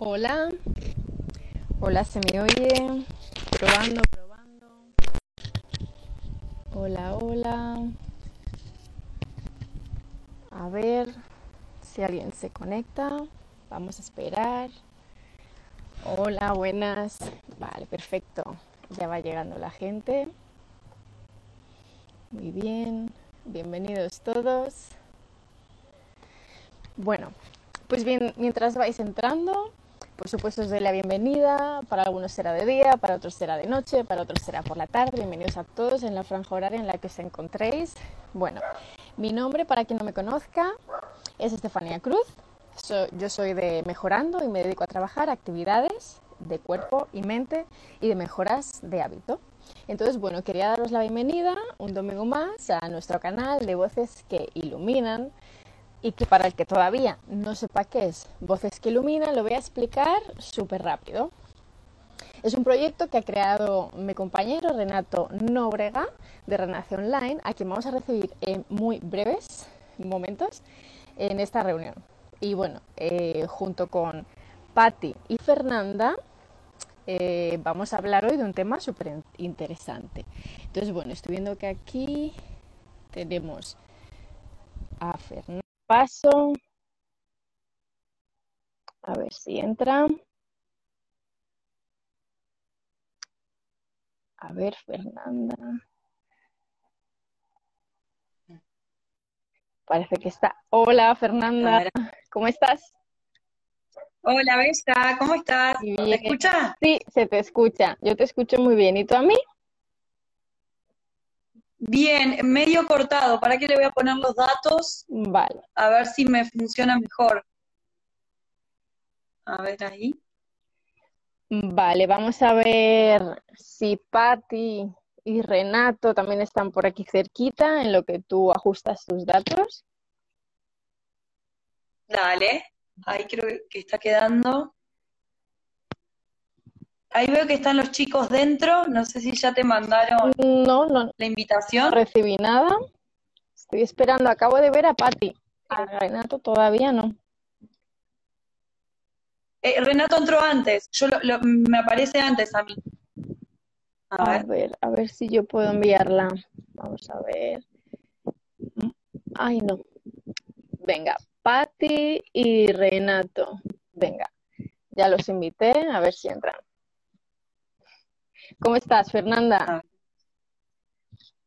Hola, hola, ¿se me oye? Probando, probando. Hola, hola. A ver si alguien se conecta. Vamos a esperar. Hola, buenas. Vale, perfecto. Ya va llegando la gente. Muy bien. Bienvenidos todos. Bueno, pues bien, mientras vais entrando, por supuesto os doy la bienvenida. Para algunos será de día, para otros será de noche, para otros será por la tarde. Bienvenidos a todos en la franja horaria en la que os encontréis. Bueno, mi nombre, para quien no me conozca, es Estefanía Cruz. yo soy de Mejorando y me dedico a trabajar actividades de cuerpo y mente y de mejoras de hábito. Entonces, bueno, quería daros la bienvenida un domingo más a nuestro canal de voces que iluminan y que para el que todavía no sepa qué es Voces que Iluminan, lo voy a explicar súper rápido. Es un proyecto que ha creado mi compañero Renato Nóbrega de Renace Online, a quien vamos a recibir en muy breves momentos en esta reunión. Y bueno, eh, junto con Patti y Fernanda, eh, vamos a hablar hoy de un tema súper interesante. Entonces, bueno, estoy viendo que aquí tenemos a Fernanda. Paso. A ver si entra. A ver, Fernanda. Parece que está. Hola, Fernanda. ¿Cómo estás? Hola, Besta, ¿cómo estás? ¿Te escucha? Sí, se te escucha. Yo te escucho muy bien. ¿Y tú a mí? Bien, medio cortado. ¿Para qué le voy a poner los datos? Vale. A ver si me funciona mejor. A ver ahí. Vale, vamos a ver si Patti y Renato también están por aquí cerquita en lo que tú ajustas tus datos. Dale, ahí creo que está quedando. Ahí veo que están los chicos dentro. No sé si ya te mandaron no, no, la invitación. No recibí nada. Estoy esperando. Acabo de ver a Patti. A Renato todavía no. Eh, Renato entró antes. Yo me aparece antes a mí. A, ver. a ver si yo puedo enviarla. Vamos a ver. Ay, no. Venga, Patti y Renato. Venga, ya los invité, a ver si entran. ¿Cómo estás, Fernanda?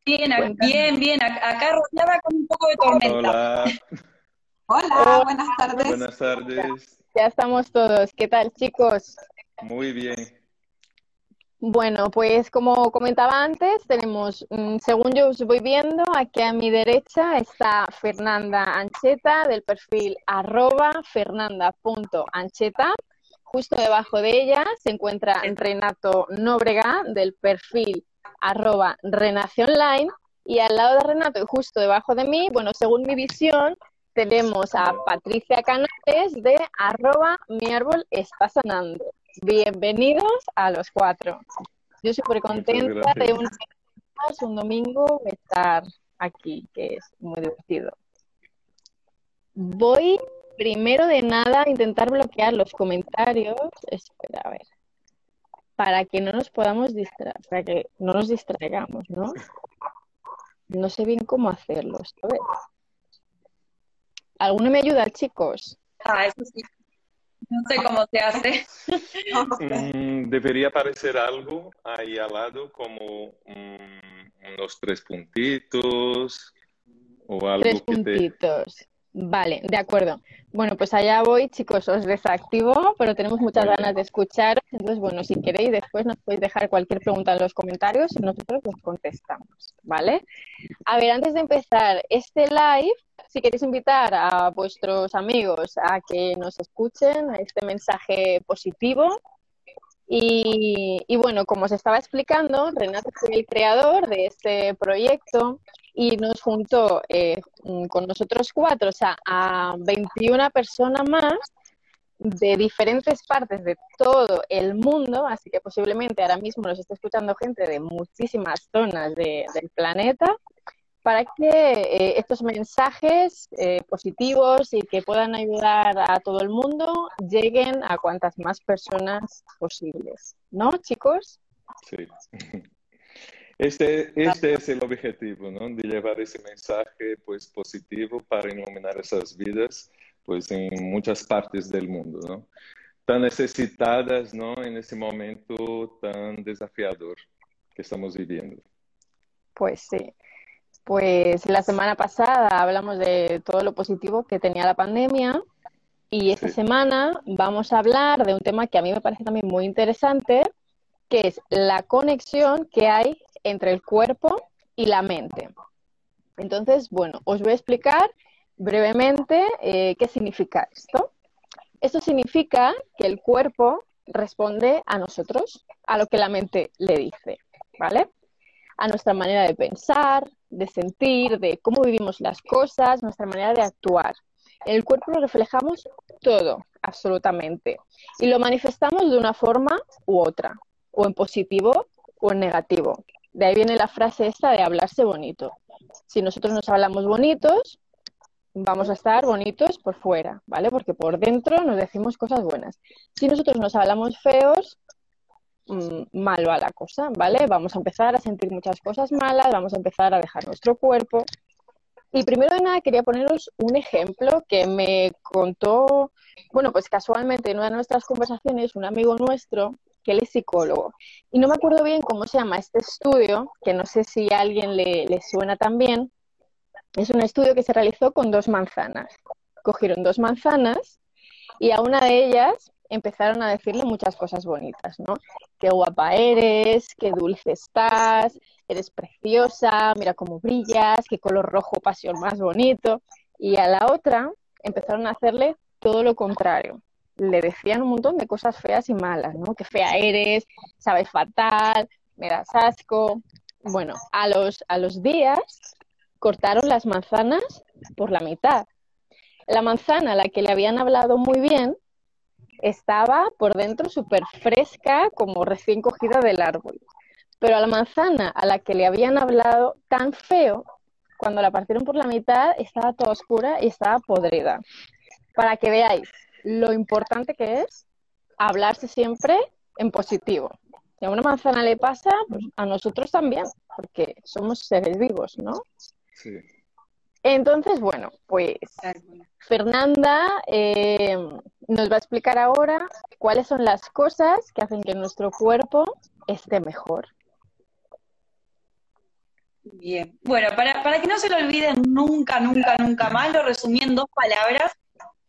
Bien, bien, bien. Acá rodeada con un poco de tormenta. Hola. Hola, buenas tardes. Buenas tardes. Ya estamos todos. ¿Qué tal, chicos? Muy bien. Bueno, pues como comentaba antes, tenemos, mm, según yo os voy viendo, aquí a mi derecha está Fernanda Ancheta del perfil arroba fernanda.ancheta Justo debajo de ella se encuentra Renato Nóbrega del perfil arroba Renace Online y al lado de Renato y justo debajo de mí, bueno, según mi visión, tenemos a Patricia Canales de arroba mi árbol está sanando. Bienvenidos a los cuatro. Yo súper contenta de un, un domingo estar aquí, que es muy divertido. Voy primero de nada, intentar bloquear los comentarios. Espera, a ver. Para que no nos podamos distraer, para que no nos distraigamos, ¿no? No sé bien cómo hacerlo, ¿sabes? ¿Alguno me ayuda, chicos? Ah, eso sí. No sé cómo se hace. Mm, debería aparecer algo ahí al lado, como mm, unos tres puntitos o algo tres puntitos. Vale, de acuerdo. Bueno, pues allá voy, chicos, os desactivo, pero tenemos muchas ganas de escuchar. Entonces, bueno, si queréis, después nos podéis dejar cualquier pregunta en los comentarios y nosotros os contestamos, ¿vale? A ver, antes de empezar este live, si queréis invitar a vuestros amigos a que nos escuchen, a este mensaje positivo. Y, y bueno, como os estaba explicando, Renato es el creador de este proyecto y nos juntó eh, con nosotros cuatro, o sea, a 21 personas más de diferentes partes de todo el mundo, así que posiblemente ahora mismo nos está escuchando gente de muchísimas zonas del planeta, para que eh, estos mensajes eh, positivos y que puedan ayudar a todo el mundo lleguen a cuantas más personas posibles. ¿No, chicos? Sí. Este, este es el objetivo, ¿no? De llevar ese mensaje pues, positivo para iluminar esas vidas pues, en muchas partes del mundo, ¿no? Tan necesitadas, ¿no? En ese momento tan desafiador que estamos viviendo. Pues sí. Pues la semana pasada hablamos de todo lo positivo que tenía la pandemia y esta semana vamos a hablar de un tema que a mí me parece también muy interesante, que es la conexión que hay entre el cuerpo y la mente. Entonces, bueno, os voy a explicar brevemente eh, qué significa esto. Esto significa que el cuerpo responde a nosotros, a lo que la mente le dice, ¿vale? A nuestra manera de pensar, de sentir, de cómo vivimos las cosas, nuestra manera de actuar. En el cuerpo lo reflejamos todo, absolutamente, y lo manifestamos de una forma u otra, o en positivo o en negativo. De ahí viene la frase esta de hablarse bonito. Si nosotros nos hablamos bonitos, vamos a estar bonitos por fuera, ¿vale? Porque por dentro nos decimos cosas buenas. Si nosotros nos hablamos feos, Mm, mal va la cosa, ¿vale? Vamos a empezar a sentir muchas cosas malas, vamos a empezar a dejar nuestro cuerpo. Y primero de nada quería poneros un ejemplo que me contó, bueno, pues casualmente en una de nuestras conversaciones, un amigo nuestro, que él es psicólogo. Y no me acuerdo bien cómo se llama este estudio, que no sé si a alguien le, le suena también. Es un estudio que se realizó con dos manzanas. Cogieron dos manzanas y a una de ellas empezaron a decirle muchas cosas bonitas, ¿no? Qué guapa eres, qué dulce estás, eres preciosa, mira cómo brillas, qué color rojo pasión más bonito. Y a la otra empezaron a hacerle todo lo contrario. Le decían un montón de cosas feas y malas, ¿no? Qué fea eres, sabes fatal, me das asco. Bueno, a los, a los días cortaron las manzanas por la mitad. La manzana a la que le habían hablado muy bien estaba por dentro súper fresca, como recién cogida del árbol. Pero a la manzana a la que le habían hablado tan feo, cuando la partieron por la mitad, estaba toda oscura y estaba podrida. Para que veáis lo importante que es hablarse siempre en positivo. Si a una manzana le pasa, pues a nosotros también, porque somos seres vivos, ¿no? Sí. Entonces, bueno, pues Fernanda eh, nos va a explicar ahora cuáles son las cosas que hacen que nuestro cuerpo esté mejor. Bien, bueno, para, para que no se lo olviden nunca, nunca, nunca más, lo resumí en dos palabras,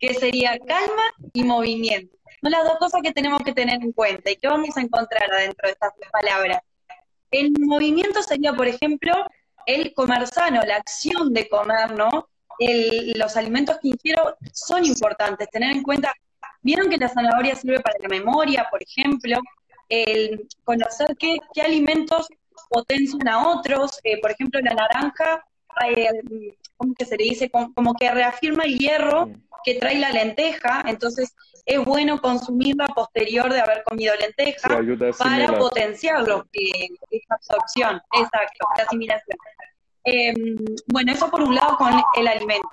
que sería calma y movimiento. Son las dos cosas que tenemos que tener en cuenta. ¿Y qué vamos a encontrar adentro de estas dos palabras? El movimiento sería, por ejemplo, el comer sano, la acción de comer, ¿no? los alimentos que ingiero son importantes, tener en cuenta, vieron que la zanahoria sirve para la memoria, por ejemplo, el conocer qué, alimentos potencian a otros, eh, por ejemplo, la naranja, eh, ¿cómo que se le dice? Como, que reafirma el hierro que trae la lenteja, entonces es bueno consumirla posterior de haber comido lenteja para potenciarlo, eh, esa absorción, exacto, la asimilación. Em, bueno, eso por un lado con el alimento.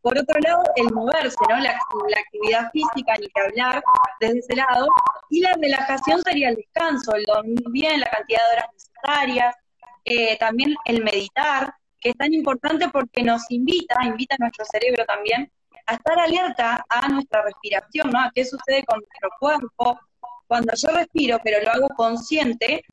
Por otro lado, el moverse, ¿no? La, actividad física, ni que hablar, desde ese lado. Y la relajación sería el descanso, el dormir bien, la cantidad de horas necesarias. Eh, también el meditar, que es tan importante porque nos invita, invita a nuestro cerebro también a estar alerta a nuestra respiración, ¿no? A qué sucede con nuestro cuerpo. Cuando yo respiro, pero lo hago consciente,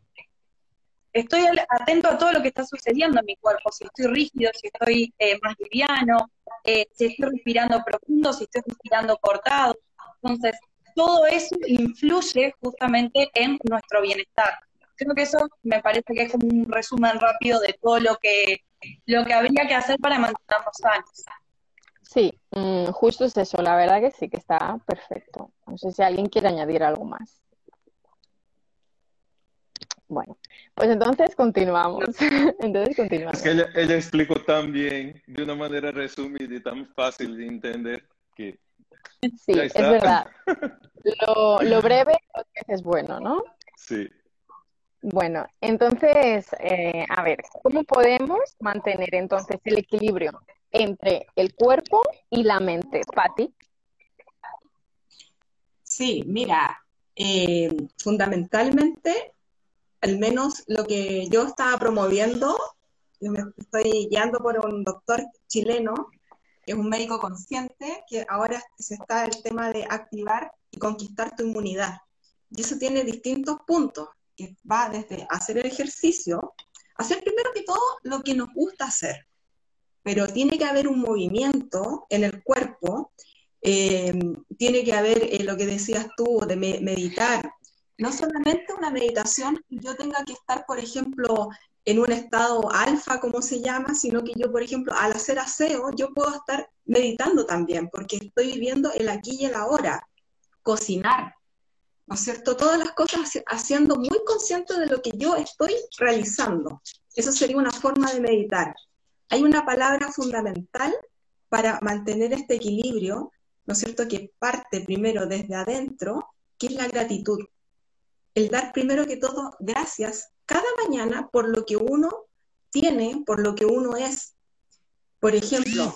estoy atento a todo lo que está sucediendo en mi cuerpo, si estoy rígido, si estoy eh, más liviano, eh, si estoy respirando profundo, si estoy respirando cortado. Entonces, todo eso influye justamente en nuestro bienestar. Creo que eso me parece que es un resumen rápido de todo lo que, lo que habría que hacer para mantenernos sanos. Sí, mm, justo es eso, la verdad que sí que está perfecto. No sé si alguien quiere añadir algo más. Bueno, pues entonces continuamos. entonces continuamos. Es que ella, explicó tan bien, de una manera resumida y tan fácil de entender que. Sí, es verdad. Lo, lo breve es bueno, ¿no? Sí. Bueno, entonces, eh, a ver, ¿cómo podemos mantener entonces el equilibrio entre el cuerpo y la mente? Patti. Sí, mira, eh, fundamentalmente, al menos lo que yo estaba promoviendo, me estoy guiando por un doctor chileno, que es un médico consciente, que ahora se está el tema de activar y conquistar tu inmunidad. Y eso tiene distintos puntos, que va desde hacer el ejercicio, hacer primero que todo lo que nos gusta hacer, pero tiene que haber un movimiento en el cuerpo eh, tiene que haber eh, lo que decías tú de meditar. No solamente una meditación, yo tenga que estar, por ejemplo, en un estado alfa, como se llama, sino que yo, por ejemplo, al hacer aseo, yo puedo estar meditando también, porque estoy viviendo el aquí y el ahora. Cocinar, ¿no es cierto? Todas las cosas haciendo muy consciente de lo que yo estoy realizando. Eso sería una forma de meditar. Hay una palabra fundamental para mantener este equilibrio ¿no es cierto?, que parte primero desde adentro, que es la gratitud. El dar primero que todo gracias cada mañana por lo que uno tiene, por lo que uno es. Por ejemplo,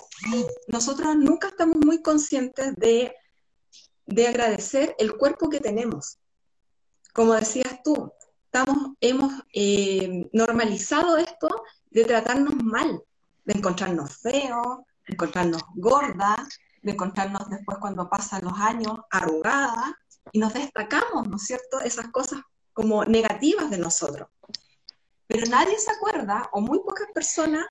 nosotros nunca estamos muy conscientes de, de agradecer el cuerpo que tenemos. Como decías tú, hemos eh, normalizado esto de tratarnos mal, de encontrarnos feos, de encontrarnos gordas, de encontrarnos después cuando pasan los años arrugada y nos destacamos, ¿no es cierto?, esas cosas como negativas de nosotros. Pero nadie se acuerda, o muy pocas personas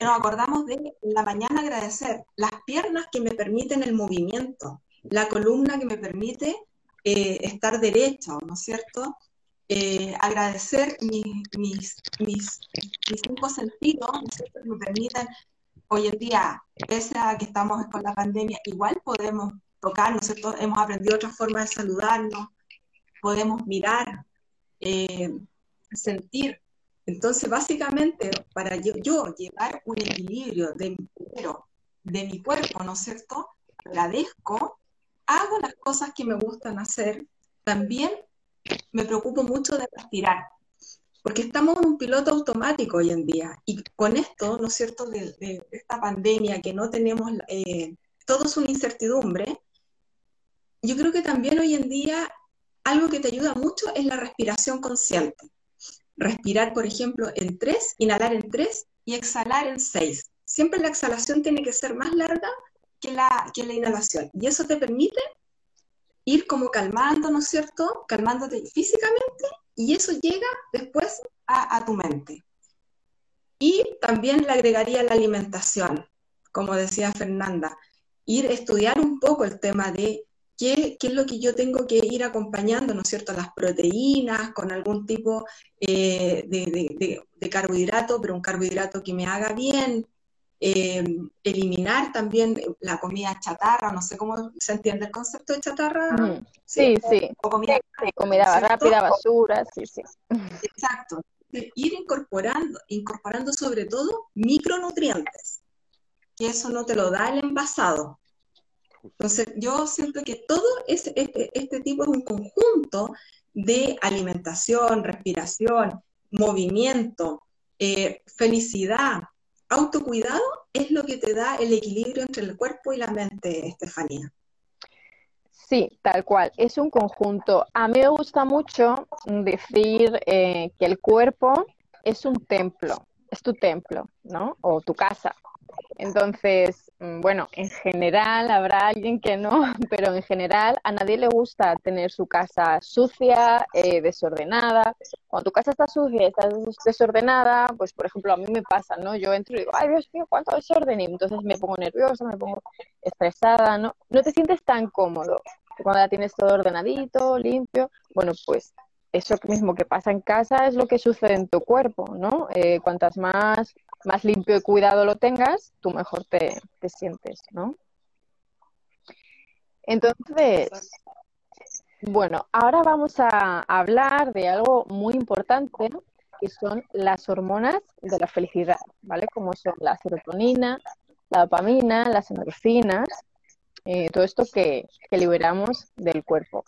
nos acordamos de la mañana agradecer las piernas que me permiten el movimiento, la columna que me permite eh, estar derecho, ¿no es cierto? Eh, agradecer mis, mis, mis, cinco sentidos, ¿no es cierto? que me permiten hoy en día, pese a que estamos con la pandemia, igual podemos tocarnos, hemos aprendido otras formas de saludarnos, podemos mirar, eh, sentir. Entonces, básicamente, para yo, llevar un equilibrio de mi, de mi cuerpo, ¿no es cierto? Agradezco, hago las cosas que me gustan hacer, también me preocupo mucho de respirar porque estamos en un piloto automático hoy en día. Y con esto, ¿no es cierto?, de, esta pandemia que no tenemos, eh, todo es una incertidumbre, yo creo que también hoy en día algo que te ayuda mucho es la respiración consciente. Respirar, por ejemplo, en tres, inhalar en tres y exhalar en seis. Siempre la exhalación tiene que ser más larga que la, que la inhalación. Y eso te permite ir como calmando, ¿no es cierto? Calmándote físicamente y eso llega después a, tu mente. Y también le agregaría la alimentación, como decía Fernanda, ir a estudiar un poco el tema de qué, es lo que yo tengo que ir acompañando, ¿no es cierto?, las proteínas, con algún tipo eh, de, carbohidrato, pero un carbohidrato que me haga bien, eh, eliminar también la comida chatarra, no sé cómo se entiende el concepto de chatarra. Sí, sí. O, comida, comida rápida, basura, sí, sí. Exacto. Ir incorporando, incorporando sobre todo micronutrientes, que eso no te lo da el envasado. Entonces, yo siento que todo este, este tipo es un conjunto de alimentación, respiración, movimiento, eh, felicidad, autocuidado es lo que te da el equilibrio entre el cuerpo y la mente, Estefanía. Sí, tal cual, es un conjunto. A mí me gusta mucho decir eh, que el cuerpo es un templo, es tu templo, ¿no? O tu casa. Entonces, mm, bueno, en general habrá alguien que no, pero en general a nadie le gusta tener su casa sucia, eh, desordenada. Cuando tu casa está sucia y está desordenada, pues por ejemplo a mí me pasa, ¿no? Yo entro y digo, ay Dios mío, cuánto desorden, y entonces me pongo nerviosa, me pongo estresada, ¿no? No te sientes tan cómodo cuando ya tienes todo ordenadito, limpio. Bueno, pues eso mismo que pasa en casa es lo que sucede en tu cuerpo, ¿no? Eh, cuantas más más limpio y cuidado lo tengas, tú mejor te, sientes, ¿no? Entonces, bueno, ahora vamos a hablar de algo muy importante, que son las hormonas de la felicidad, ¿vale? Como son la serotonina, la dopamina, las endorfinas, eh, todo esto que, que liberamos del cuerpo.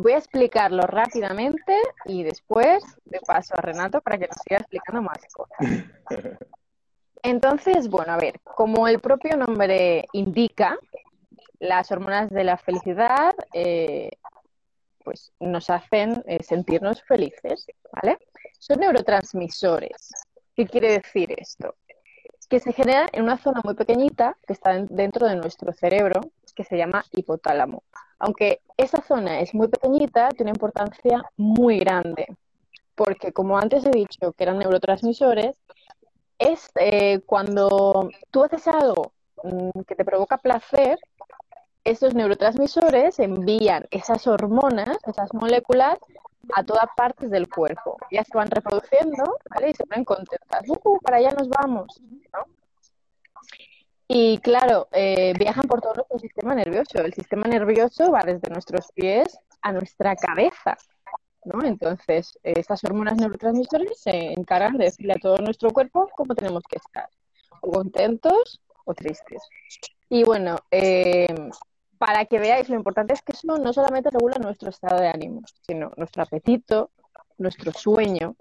Voy a explicarlo rápidamente y después de paso a Renato para que nos siga explicando más cosas. Entonces, bueno, a ver, como el propio nombre indica, las hormonas de la felicidad eh, pues nos hacen eh, sentirnos felices, ¿vale? Son neurotransmisores. ¿Qué quiere decir esto? Que se generan en una zona muy pequeñita que está dentro de nuestro cerebro, que se llama hipotálamo. Aunque esa zona es muy pequeñita, tiene una importancia muy grande, porque como antes he dicho que eran neurotransmisores, es eh, cuando tú haces algo mm, que te provoca placer, estos neurotransmisores envían esas hormonas, esas moléculas, a todas partes del cuerpo. Ya se van reproduciendo, ¿vale? Y se ponen contentas. ¡Uh, para allá nos vamos! Y claro, eh, viajan por todo nuestro sistema nervioso. El sistema nervioso va desde nuestros pies a nuestra cabeza. ¿no? Entonces, estas hormonas neurotransmisores se encargan de decirle a todo nuestro cuerpo cómo tenemos que estar, o contentos o tristes. Y bueno, eh, para que veáis, lo importante es que eso no solamente regula nuestro estado de ánimo, sino nuestro apetito, nuestro sueño.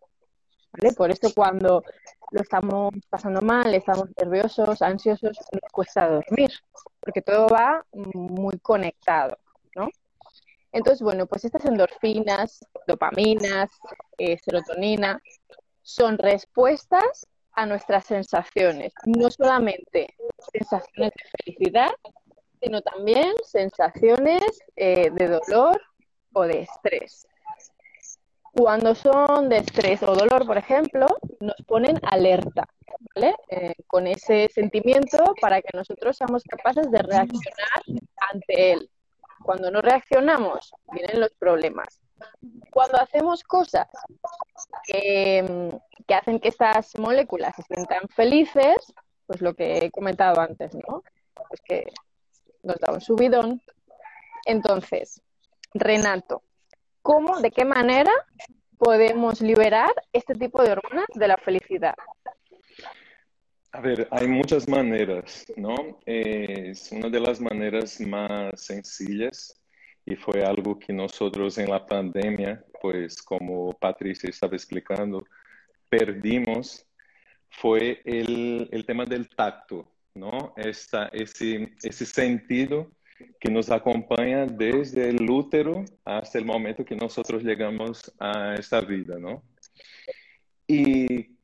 ¿vale? Por esto cuando lo estamos pasando mal, estamos nerviosos, ansiosos, nos cuesta dormir, porque todo va muy conectado, ¿no? Entonces, bueno, pues estas endorfinas, dopaminas, eh, serotonina, son respuestas a nuestras sensaciones, no solamente sensaciones de felicidad, sino también sensaciones eh, de dolor o de estrés. Cuando son de estrés o dolor, por ejemplo, nos ponen alerta, ¿vale? Eh, con ese sentimiento para que nosotros seamos capaces de reaccionar ante él. Cuando no reaccionamos, vienen los problemas. Cuando hacemos cosas que, que hacen que estas moléculas se sientan felices, pues lo que he comentado antes, ¿no? Pues que nos da un subidón. Entonces, Renato, ¿cómo, de qué manera podemos liberar este tipo de hormonas de la felicidad? A ver, hay muchas maneras, ¿no? Es una de las maneras más sencillas y fue algo que nosotros en la pandemia, pues como Patricia estaba explicando, perdimos, fue el, el tema del tacto, ¿no? Esta, ese, ese sentido que nos acompaña desde el útero hasta el momento que nosotros llegamos a esta vida, ¿no? ¿Y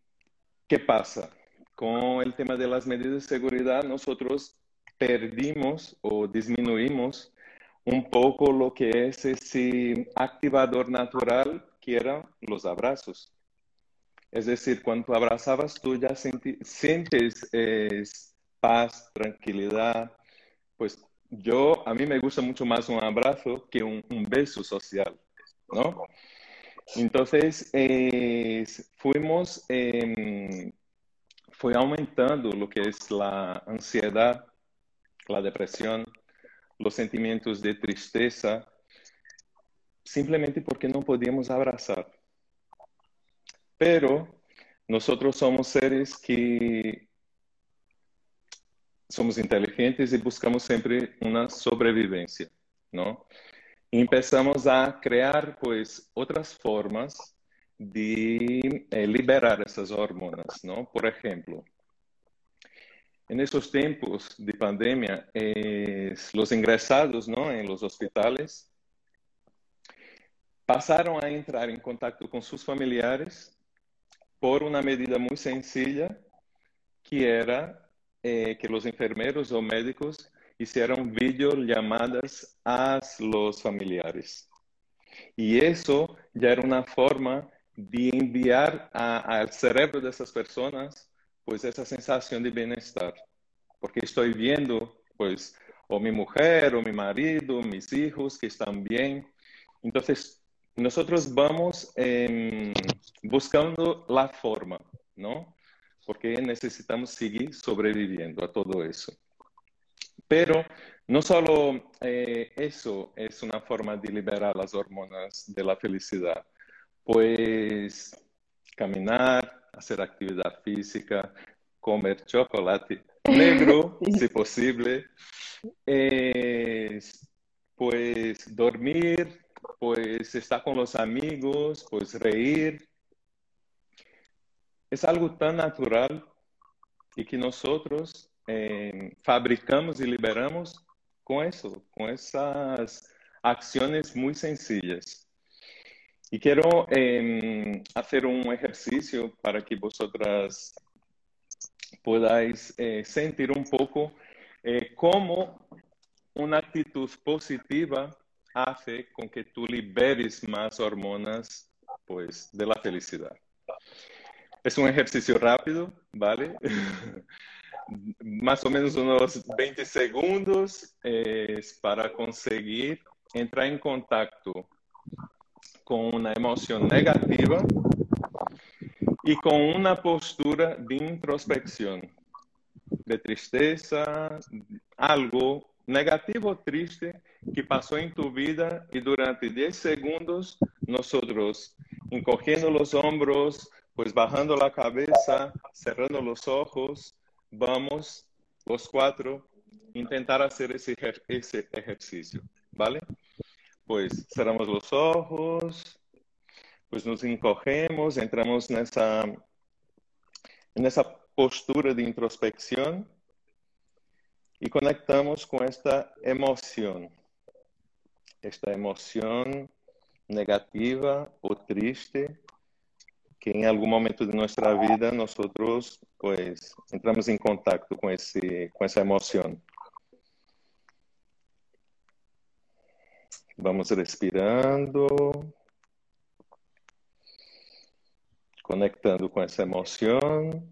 qué pasa? Con el tema de las medidas de seguridad, nosotros perdimos o disminuimos un poco lo que es ese activador natural que eran los abrazos. Es decir, cuando abrazabas tú ya sientes paz, tranquilidad. Pues yo, a mí me gusta mucho más un abrazo que un, beso social, ¿no? Entonces, fuimos, em, fue aumentando lo que es la ansiedad, la depresión, los sentimientos de tristeza, simplemente porque no podíamos abrazar. Pero nosotros somos seres que somos inteligentes e buscamos sempre uma sobrevivência, não? E começamos a criar, pues, outras formas de eh, liberar essas hormonas, não? Por exemplo, nesses tempos de pandemia, eh, os ingresados, não, em los hospitales passaram a entrar em contato com seus familiares por uma medida muito sencilla, que era eh, que los enfermeros o médicos hicieron videollamadas a los familiares. Y eso ya era una forma de enviar al cerebro de esas personas pues esa sensación de bienestar. Porque estoy viendo pues o mi mujer o mi marido, mis hijos que están bien. Entonces, nosotros vamos eh, buscando la forma, ¿no? Porque necesitamos seguir sobreviviendo a todo eso. Pero no solo eh, eso es una forma de liberar las hormonas de la felicidad, pues caminar, hacer actividad física, comer chocolate negro, si posible, pues dormir pues estar con los amigos, pues reír. Es algo tan natural y que nosotros eh, fabricamos y liberamos con eso, con esas acciones muy sencillas. Y quiero eh, hacer un ejercicio para que vosotras podáis eh, sentir un poco eh, cómo una actitud positiva hace con que tú liberes más hormonas pues, de la felicidad. Es un ejercicio rápido, ¿vale? más o menos unos 20 segundos para conseguir entrar en contacto con una emoción negativa y con una postura de introspección, de tristeza, algo negativo o triste que pasó en tu vida y durante 10 segundos nosotros encogiendo los hombros, pues bajando la cabeza, cerrando los ojos, vamos los cuatro intentar hacer ese, ejercicio, ¿vale? Pues cerramos los ojos, pues nos encogemos, entramos en esa, en esa postura de introspección y conectamos con esta emoción, esta emoción negativa o triste que en algún momento de nuestra vida nosotros pues entramos en contacto con, ese, con esa emoción. Vamos respirando, conectando com essa emoção.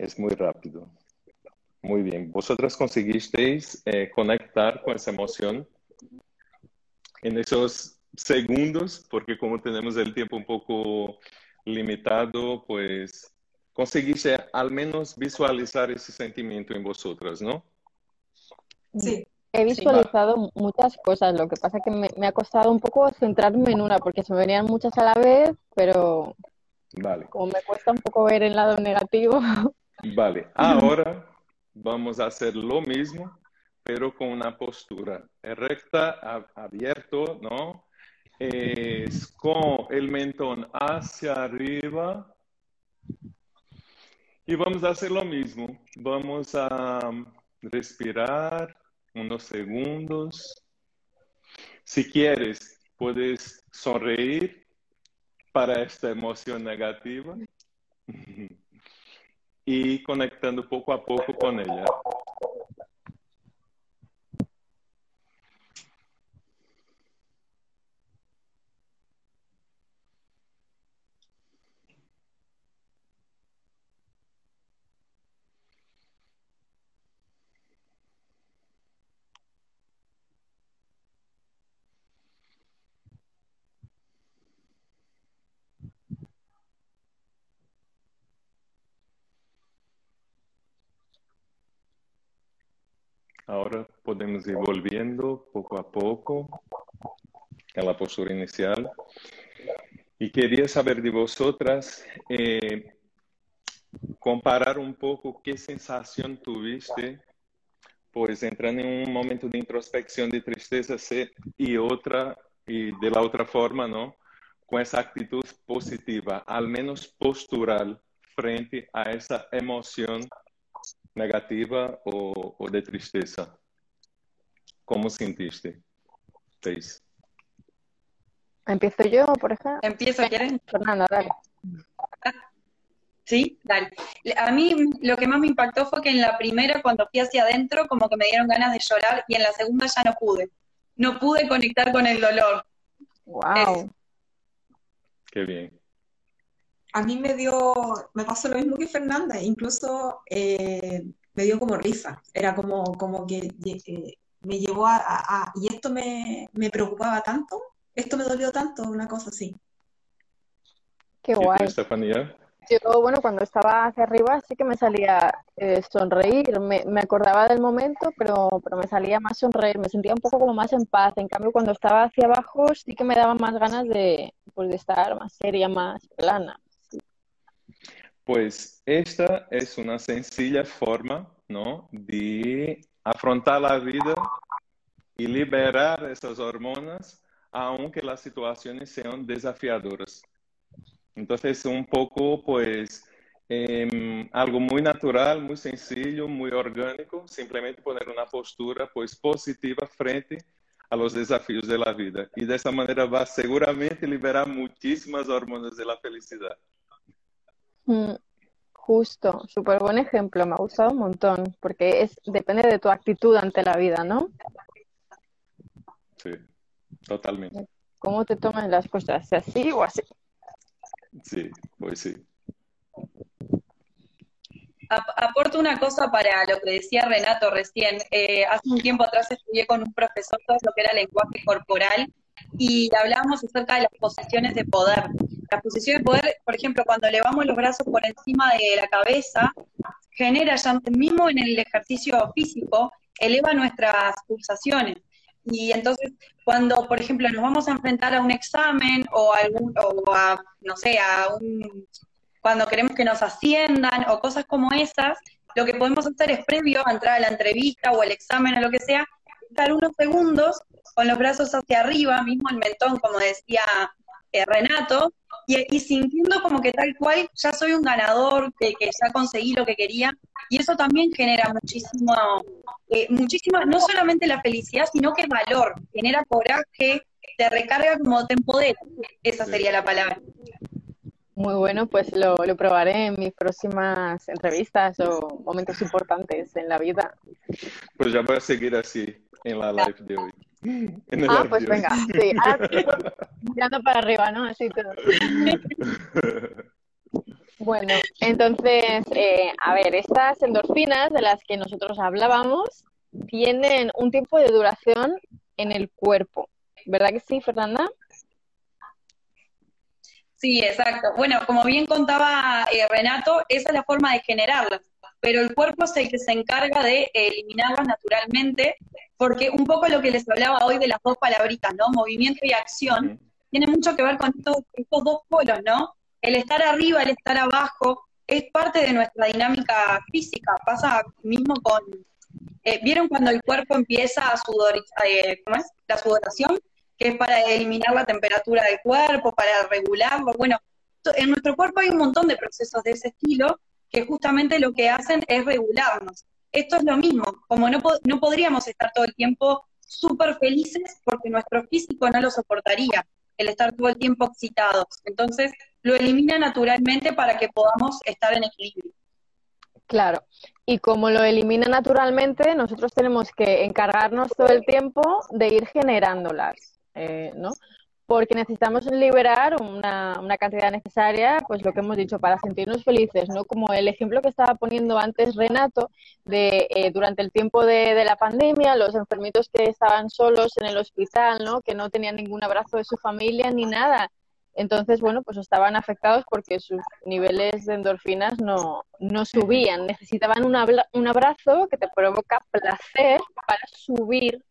É muito rápido. Muito bem. Vosotras conseguisteis eh, conectar com essa emoção nesses segundos, porque como temos o tempo um pouco limitado, pues conseguiste al menos visualizar ese sentimiento en vosotras, ¿no? Sí. He visualizado sí. muchas cosas, lo que pasa que me, me, ha costado un poco centrarme en una, porque se me venían muchas a la vez, pero vale. como me cuesta un poco ver el lado negativo. Vale, ahora vamos a hacer lo mismo, pero con una postura recta, abierto, ¿no? Es con el mentón hacia arriba, Y vamos a hacer lo mismo. Vamos a respirar unos segundos. Si quieres, puedes sonreír para esta emoción negativa y conectando poco a poco con ella. Ahora podemos ir volviendo poco a a la postura inicial. Y quería saber de vosotras, eh, comparar un poco qué sensación tuviste, pues entrando en un momento de introspección, de tristeza, y otra, y de la otra forma, ¿no? Con esa actitud positiva, al menos postural, frente a esa emoción negativa o, o de tristeza. ¿Cómo sentiste? Empiezo yo, por ejemplo. Empiezo, ¿quieren? Fernanda, dale. Sí, dale. A mí lo que más me impactó fue que en la primera, cuando fui hacia adentro, como que me dieron ganas de llorar y en la segunda ya no pude. No pude conectar con el dolor. Wow. Qué bien. A mí me dio, me pasó lo mismo que Fernanda, incluso eh, me dio como risa. Era como, como que eh, me llevó a, a- a- y esto me, me preocupaba tanto, esto me dolió tanto, una cosa así. Qué ¿Y tú, guay. Estefanía? Yo, bueno, cuando estaba hacia arriba sí que me salía eh, sonreír, me, me acordaba del momento, pero, pero me salía más sonreír, me sentía un poco como más en paz. En cambio, cuando estaba hacia abajo sí que me daba más ganas de, pues, de estar más seria, más plana. Pues esta es una sencilla forma, ¿no? De afrontar la vida y liberar esas hormonas, aunque las situaciones sean desafiadoras. Entonces, un poco, pues, eh, algo muy natural, muy sencillo, muy orgánico, simplemente poner una postura, pues, positiva frente a los desafíos de la vida. Y de esa manera va seguramente liberar muchísimas hormonas de la felicidad. Mm, justo, súper buen ejemplo, me ha gustado un montón, porque es, depende de tu actitud ante la vida, ¿no? Sí, totalmente. ¿Cómo te tomas las cosas? ¿Así o así? Sí, pues sí. Aporto una cosa para lo que decía Renato recién. Eh, hace un tiempo atrás estudié con un profesor todo lo que era lenguaje corporal y hablábamos acerca de las posiciones de poder. La posición de poder, por ejemplo, cuando elevamos los brazos por encima de la cabeza, genera ya mismo en el ejercicio físico, eleva nuestras pulsaciones. Y entonces, cuando, por ejemplo, nos vamos a enfrentar a un examen o, a algún, o a, no sé, a un, cuando queremos que nos asciendan o cosas como esas, lo que podemos hacer es previo a entrar a la entrevista o el examen o lo que sea, estar unos segundos con los brazos hacia arriba, mismo el mentón, como decía eh, Renato, y, sintiendo como que tal cual ya soy un ganador, que, que, ya conseguí lo que quería, y eso también genera muchísimo, eh, muchísima, no solamente la felicidad, sino que valor, genera coraje, te recarga como te empodera, esa sería la palabra. Muy bueno, pues lo, lo, probaré en mis próximas entrevistas o momentos importantes en la vida. Pues ya voy a seguir así en la live de hoy. Ah, pues venga, sí. mirando para arriba, ¿no? Así todo. Bueno, entonces, eh, a ver, estas endorfinas de las que nosotros hablábamos tienen un tiempo de duración en el cuerpo, ¿verdad que sí, Fernanda? Sí, exacto. Bueno, como bien contaba eh, Renato, esa es la forma de generarlas, pero el cuerpo es el que se encarga de eliminarlas naturalmente, porque un poco lo que les hablaba hoy de las dos palabritas, ¿no? Movimiento y acción, tiene mucho que ver con estos, estos dos polos, ¿no? el estar arriba, el estar abajo, es parte de nuestra dinámica física. Pasa mismo con, eh, ¿vieron cuando el cuerpo empieza a sudor, eh, ¿cómo es? La sudoración, que es para eliminar la temperatura del cuerpo, para regularlo. Bueno, en nuestro cuerpo hay un montón de procesos de ese estilo que justamente lo que hacen es regularnos. Esto es lo mismo, como no, no podríamos estar todo el tiempo súper felices porque nuestro físico no lo soportaría, el estar todo el tiempo excitados. Entonces, lo elimina naturalmente para que podamos estar en equilibrio. Claro, y como lo elimina naturalmente, nosotros tenemos que encargarnos todo el tiempo de ir generándolas, eh, ¿no? Porque necesitamos liberar una, una, cantidad necesaria, pues lo que hemos dicho, para sentirnos felices, ¿no? Como el ejemplo que estaba poniendo antes Renato, de eh, durante el tiempo de, de, la pandemia, los enfermitos que estaban solos en el hospital, ¿no? Que no tenían ningún abrazo de su familia ni nada, entonces, bueno, pues estaban afectados porque sus niveles de endorfinas no, no subían. Necesitaban un, un abrazo que te provoca placer para subir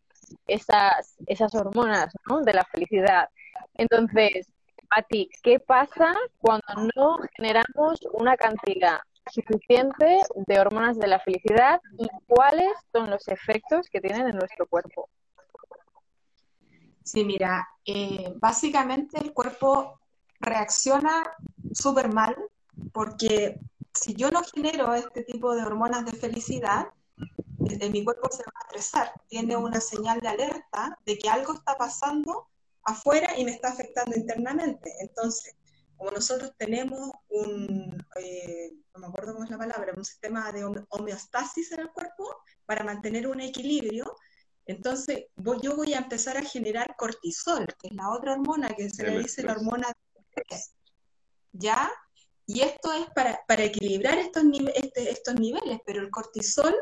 esas, esas hormonas de la felicidad. Entonces, a ti, ¿qué pasa cuando no generamos una cantidad suficiente de hormonas de la felicidad y cuáles son los efectos que tienen en nuestro cuerpo? Sí, mira, eh, básicamente el cuerpo reacciona súper mal porque si yo no genero este tipo de hormonas de felicidad, mi cuerpo se va a estresar, tiene una señal de alerta de que algo está pasando afuera y me está afectando internamente. Entonces, como nosotros tenemos un, eh, no me acuerdo cómo es la palabra, un sistema de homeostasis en el cuerpo para mantener un equilibrio, entonces, yo voy a empezar a generar cortisol, que es la otra hormona que se le dice la hormona de ¿Ya? Y esto es para, equilibrar estos, este, estos niveles, pero el cortisol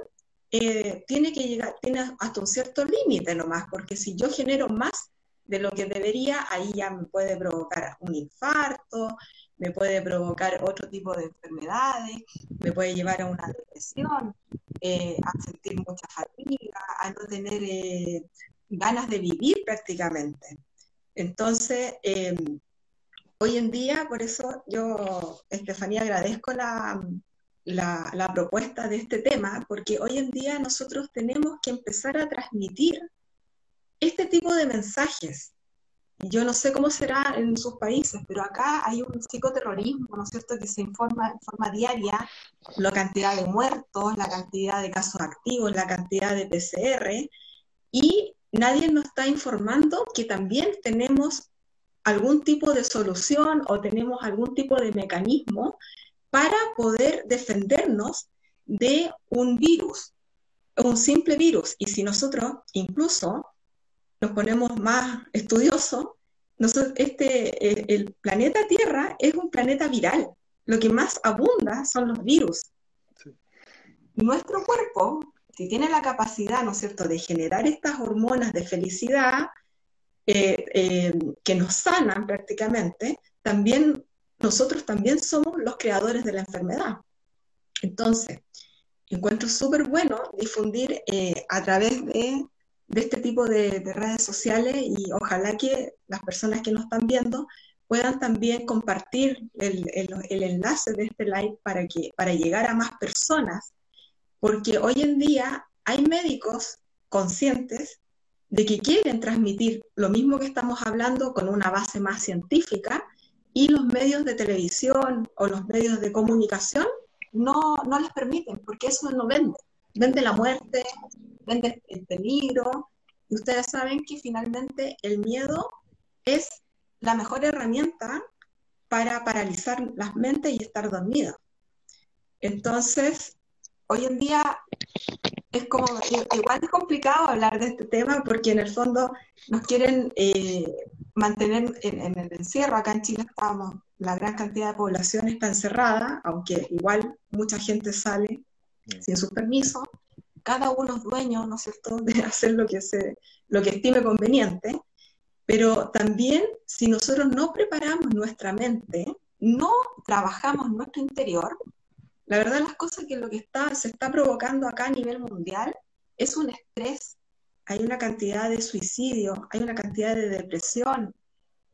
eh, tiene que llegar, tiene hasta un cierto límite nomás, porque si yo genero más de lo que debería, ahí ya me puede provocar un infarto, me puede provocar otro tipo de enfermedades, me puede llevar a una depresión, eh, a sentir mucha fatiga, a no tener eh, ganas de vivir prácticamente. Entonces, em, hoy en día, por eso yo, Estefanía, agradezco la, la, propuesta de este tema, porque hoy en día nosotros tenemos que empezar a transmitir este tipo de mensajes. Yo no sé cómo será en sus países, pero acá hay un psicoterrorismo, ¿no es cierto?, que se informa en forma diaria la cantidad de muertos, la cantidad de casos activos, la cantidad de PCR, y nadie nos está informando que también tenemos algún tipo de solución o tenemos algún tipo de mecanismo para poder defendernos de un virus, un simple virus. Y si nosotros incluso nos ponemos más estudiosos, este, eh, el planeta Tierra es un planeta viral. Lo que más abunda son los virus. Nuestro cuerpo, si tiene la capacidad, ¿no es cierto?, de generar estas hormonas de felicidad eh, eh, que nos sanan prácticamente, también nosotros también somos los creadores de la enfermedad. Entonces, encuentro súper bueno difundir eh, a través de, este tipo de, redes sociales y ojalá que las personas que nos están viendo puedan también compartir el, enlace de este live para, que, para llegar a más personas, porque hoy en día hay médicos conscientes de que quieren transmitir lo mismo que estamos hablando con una base más científica y los medios de televisión o los medios de comunicación no, no les permiten, porque eso no vende. Vende la muerte, vende el peligro, y ustedes saben que finalmente el miedo es la mejor herramienta para paralizar las mentes y estar dormido. Entonces, hoy en día es como, igual es complicado hablar de este tema porque en el fondo nos quieren eh, mantener en, el encierro. Acá en Chile estamos, la gran cantidad de población está encerrada, aunque igual mucha gente sale sin su permiso. Cada uno es dueño, ¿no es cierto?, de hacer lo que, se, lo que estime conveniente. Pero también si nosotros no preparamos nuestra mente, no trabajamos nuestro interior, la verdad las cosas que lo que está, se está provocando acá a nivel mundial es un estrés, hay una cantidad de suicidio, hay una cantidad de depresión,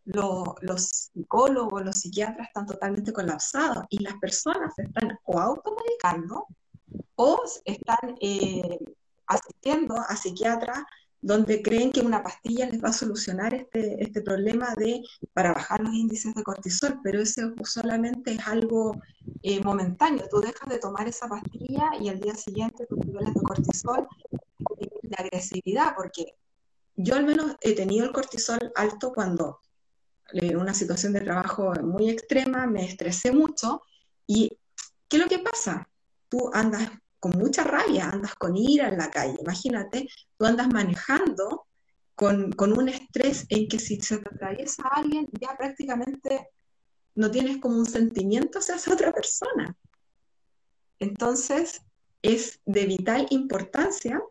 los psicólogos, los psiquiatras están totalmente colapsados y las personas se están o automedicando o están eh, asistiendo a psiquiatras donde creen que una pastilla les va a solucionar este, este problema de, para bajar los índices de cortisol, pero eso solamente es algo eh, momentáneo. Tú dejas de tomar esa pastilla y al día siguiente tus niveles de cortisol, eh, de agresividad, porque yo al menos he tenido el cortisol alto cuando en una situación de trabajo muy extrema me estresé mucho y ¿qué es lo que pasa? Tú andas con mucha rabia, andas con ira en la calle. Imagínate, tú andas manejando con, un estrés en que si se te atraviesa alguien, ya prácticamente no tienes como un sentimiento hacia otra persona. Entonces, es de vital importancia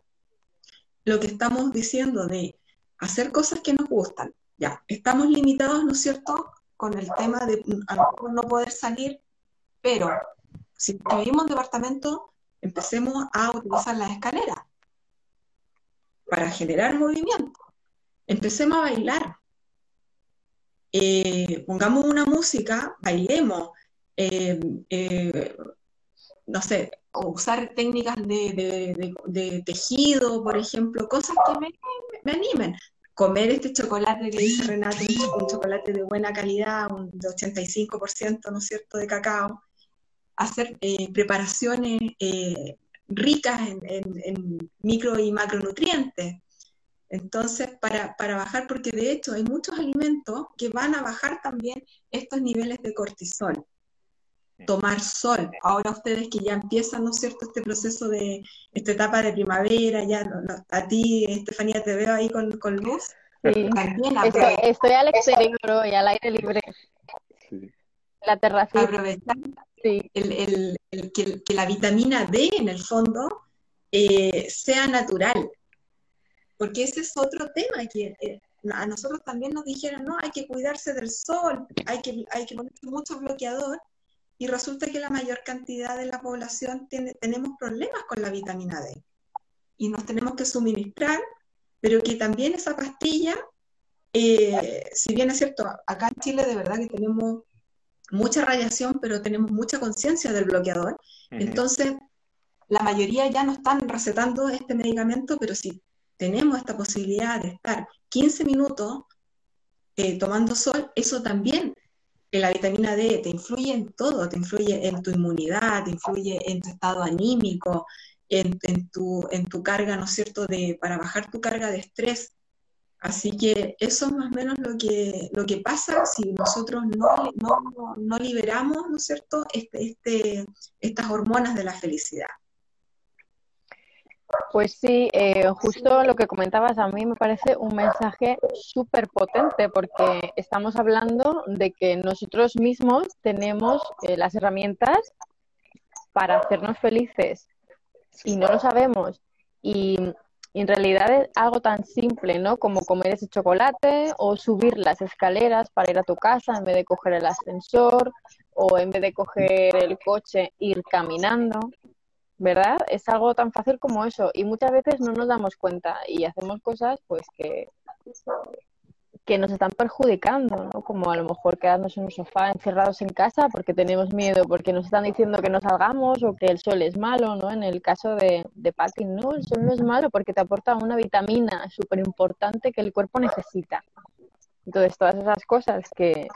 lo que estamos diciendo de hacer cosas que nos gustan. Ya, estamos limitados, ¿no es cierto?, con el tema de a lo mejor no poder salir, pero si vivimos en departamento, empecemos a utilizar las escaleras para generar movimiento. Empecemos a bailar. Eh, pongamos una música, bailemos. Eh, eh, no sé, usar técnicas de, tejido, por ejemplo, cosas que me, animen. Comer este chocolate que dice Renato, un, chocolate de buena calidad, un de 85%, ¿no es cierto?, de cacao hacer eh, preparaciones eh, ricas en, micro y macronutrientes. Entonces, para, bajar, porque de hecho hay muchos alimentos que van a bajar también estos niveles de cortisol. Tomar sol. Ahora ustedes que ya empiezan, ¿no es cierto?, este proceso de esta etapa de primavera, ya a ti, Estefanía, te veo ahí con, luz. Sí. estoy, al exterior y al aire libre. La terraza. Aprovechar el, que, la vitamina D en el fondo eh, sea natural. Porque ese es otro tema que eh, a nosotros también nos dijeron, no, hay que cuidarse del sol, hay que, hay que poner mucho bloqueador, y resulta que la mayor cantidad de la población tiene, tenemos problemas con la vitamina D. Y nos tenemos que suministrar, pero que también esa pastilla eh, si bien es cierto, acá en Chile de verdad que tenemos mucha radiación, pero tenemos mucha conciencia del bloqueador. Entonces, la mayoría ya no están recetando este medicamento, pero si tenemos esta posibilidad de estar 15 minutos eh, tomando sol, eso también, eh, la vitamina D te influye en todo, te influye en tu inmunidad, te influye en tu estado anímico, en, tu, en tu carga, ¿no es cierto?, de, para bajar tu carga de estrés. Así que eso es más o menos lo que, lo que pasa si nosotros no, no, no liberamos, ¿no es cierto?, este, este, estas hormonas de la felicidad. Pues sí, eh, justo lo que comentabas a mí me parece un mensaje súper potente porque estamos hablando de que nosotros mismos tenemos eh, las herramientas para hacernos felices y no lo sabemos. Y, en realidad es algo tan simple, ¿no? Como comer ese chocolate o subir las escaleras para ir a tu casa en vez de coger el ascensor o en vez de coger el coche, ir caminando. ¿verdad? Es algo tan fácil como eso y muchas veces no nos damos cuenta y hacemos cosas pues que, que nos están perjudicando, ¿no? Como a lo mejor quedarnos en un sofá encerrados en casa porque tenemos miedo, porque nos están diciendo que no salgamos o que el sol es malo, ¿no? En el caso de, de Patty, no, el sol no es malo porque te aporta una vitamina súper importante que el cuerpo necesita. Entonces, todas esas cosas que,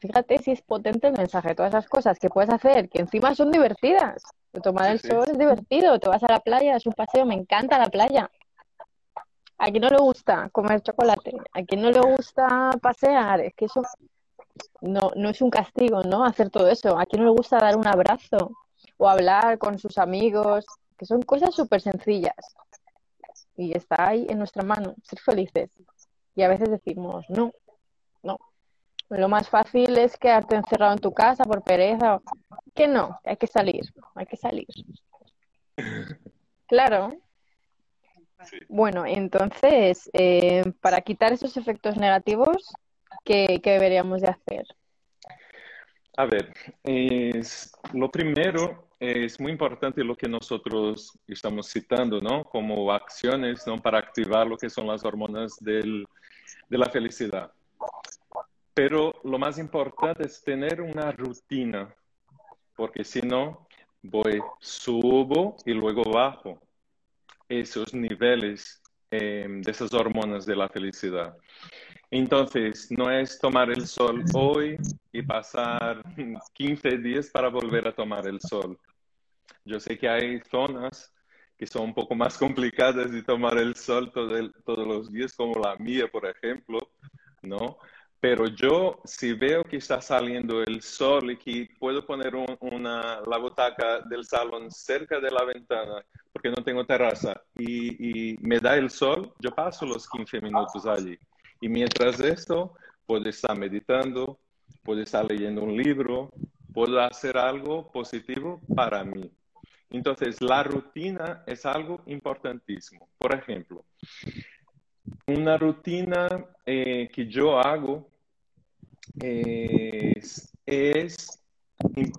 fíjate si es potente el mensaje, todas esas cosas que puedes hacer, que encima son divertidas, Tomar el sol es divertido, te vas a la playa, es un paseo, me encanta la playa. ¿A quién no le gusta comer chocolate? ¿A quién no le gusta pasear? Es que eso no, no es un castigo, ¿no? Hacer todo eso. ¿A quién no le gusta dar un abrazo o hablar con sus amigos? Que son cosas súper sencillas. Y está ahí en nuestra mano, ser felices. Y a veces decimos, no, no, lo más fácil es quedarte encerrado en tu casa por pereza. Que no, hay que salir, hay que salir. Claro. Bueno, entonces, eh, para quitar esos efectos negativos, ¿qué, deberíamos de hacer? A ver, es, lo primero es muy importante lo que nosotros estamos citando, ¿no? Como acciones, ¿no? Para activar lo que son las hormonas del, de la felicidad. Pero lo más importante es tener una rutina, porque si no, voy, subo y luego bajo esos niveles em, de esas hormonas de la felicidad. Entonces, no es tomar el sol hoy y pasar 15 días para volver a tomar el sol. Yo sé que hay zonas que son un poco más complicadas de tomar el sol todos los días, como la mía, por ejemplo, ¿no? Pero yo, si veo que está saliendo el sol y que puedo poner una, la butaca del salón cerca de la ventana, porque no tengo terraza, y, me da el sol, yo paso los 15 minutos allí. Y mientras esto, puedo estar meditando, puedo estar leyendo un libro, puedo hacer algo positivo para mí. Entonces, la rutina es algo importantísimo. Por ejemplo, una rutina eh, que yo hago es,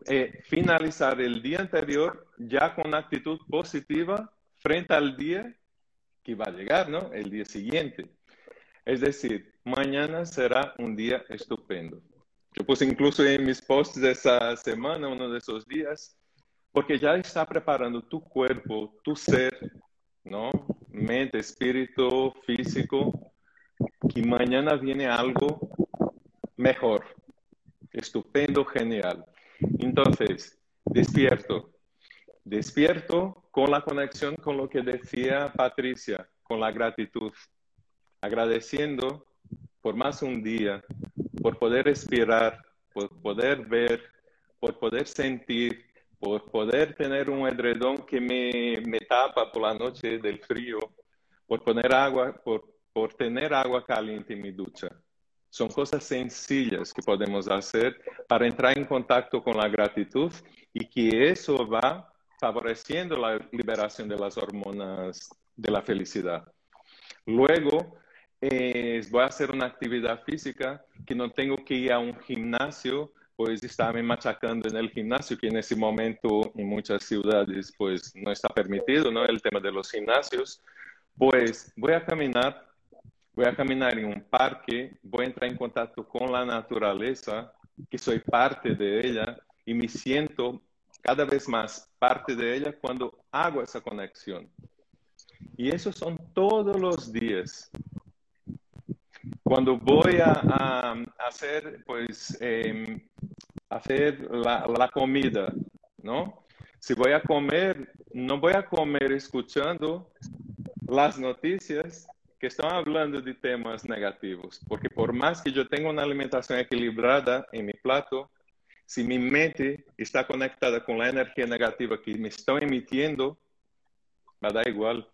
eh, finalizar el día anterior ya con actitud positiva frente al día que va a llegar, ¿no? El día siguiente. Es decir, mañana será un día estupendo. Yo puse incluso en mis posts de esa semana, uno de esos días, porque ya está preparando tu cuerpo, tu ser, ¿no? Mente, espíritu, físico, que mañana viene algo mejor. Estupendo, genial. Entonces, despierto. Despierto con la conexión con lo que decía Patricia, con la gratitud. Agradeciendo por más un día, por poder respirar, por poder ver, por poder sentir, por poder tener un edredón que me, me tapa por la noche del frío, por poner agua, por, por tener agua caliente en mi ducha. Son cosas sencillas que podemos hacer para entrar en contacto con la gratitud y que eso va favoreciendo la liberación de las hormonas de la felicidad. Luego, voy a hacer una actividad física que no tengo que ir a un gimnasio, pues estarme machacando en el gimnasio, que en ese momento en muchas ciudades pues no está permitido, ¿no? El tema de los gimnasios. Pues voy a caminar voy a caminar en un parque, voy a entrar en contacto con la naturaleza, que soy parte de ella y me siento cada vez más parte de ella cuando hago esa conexión. Y eso son todos los días. Cuando voy a, hacer, pues, em, hacer la, la comida, ¿no? Si voy a comer, no voy a comer escuchando las noticias que están hablando de temas negativos, porque por más que yo tenga una alimentación equilibrada en mi plato, si mi mente está conectada con la energía negativa que me están emitiendo, me da igual,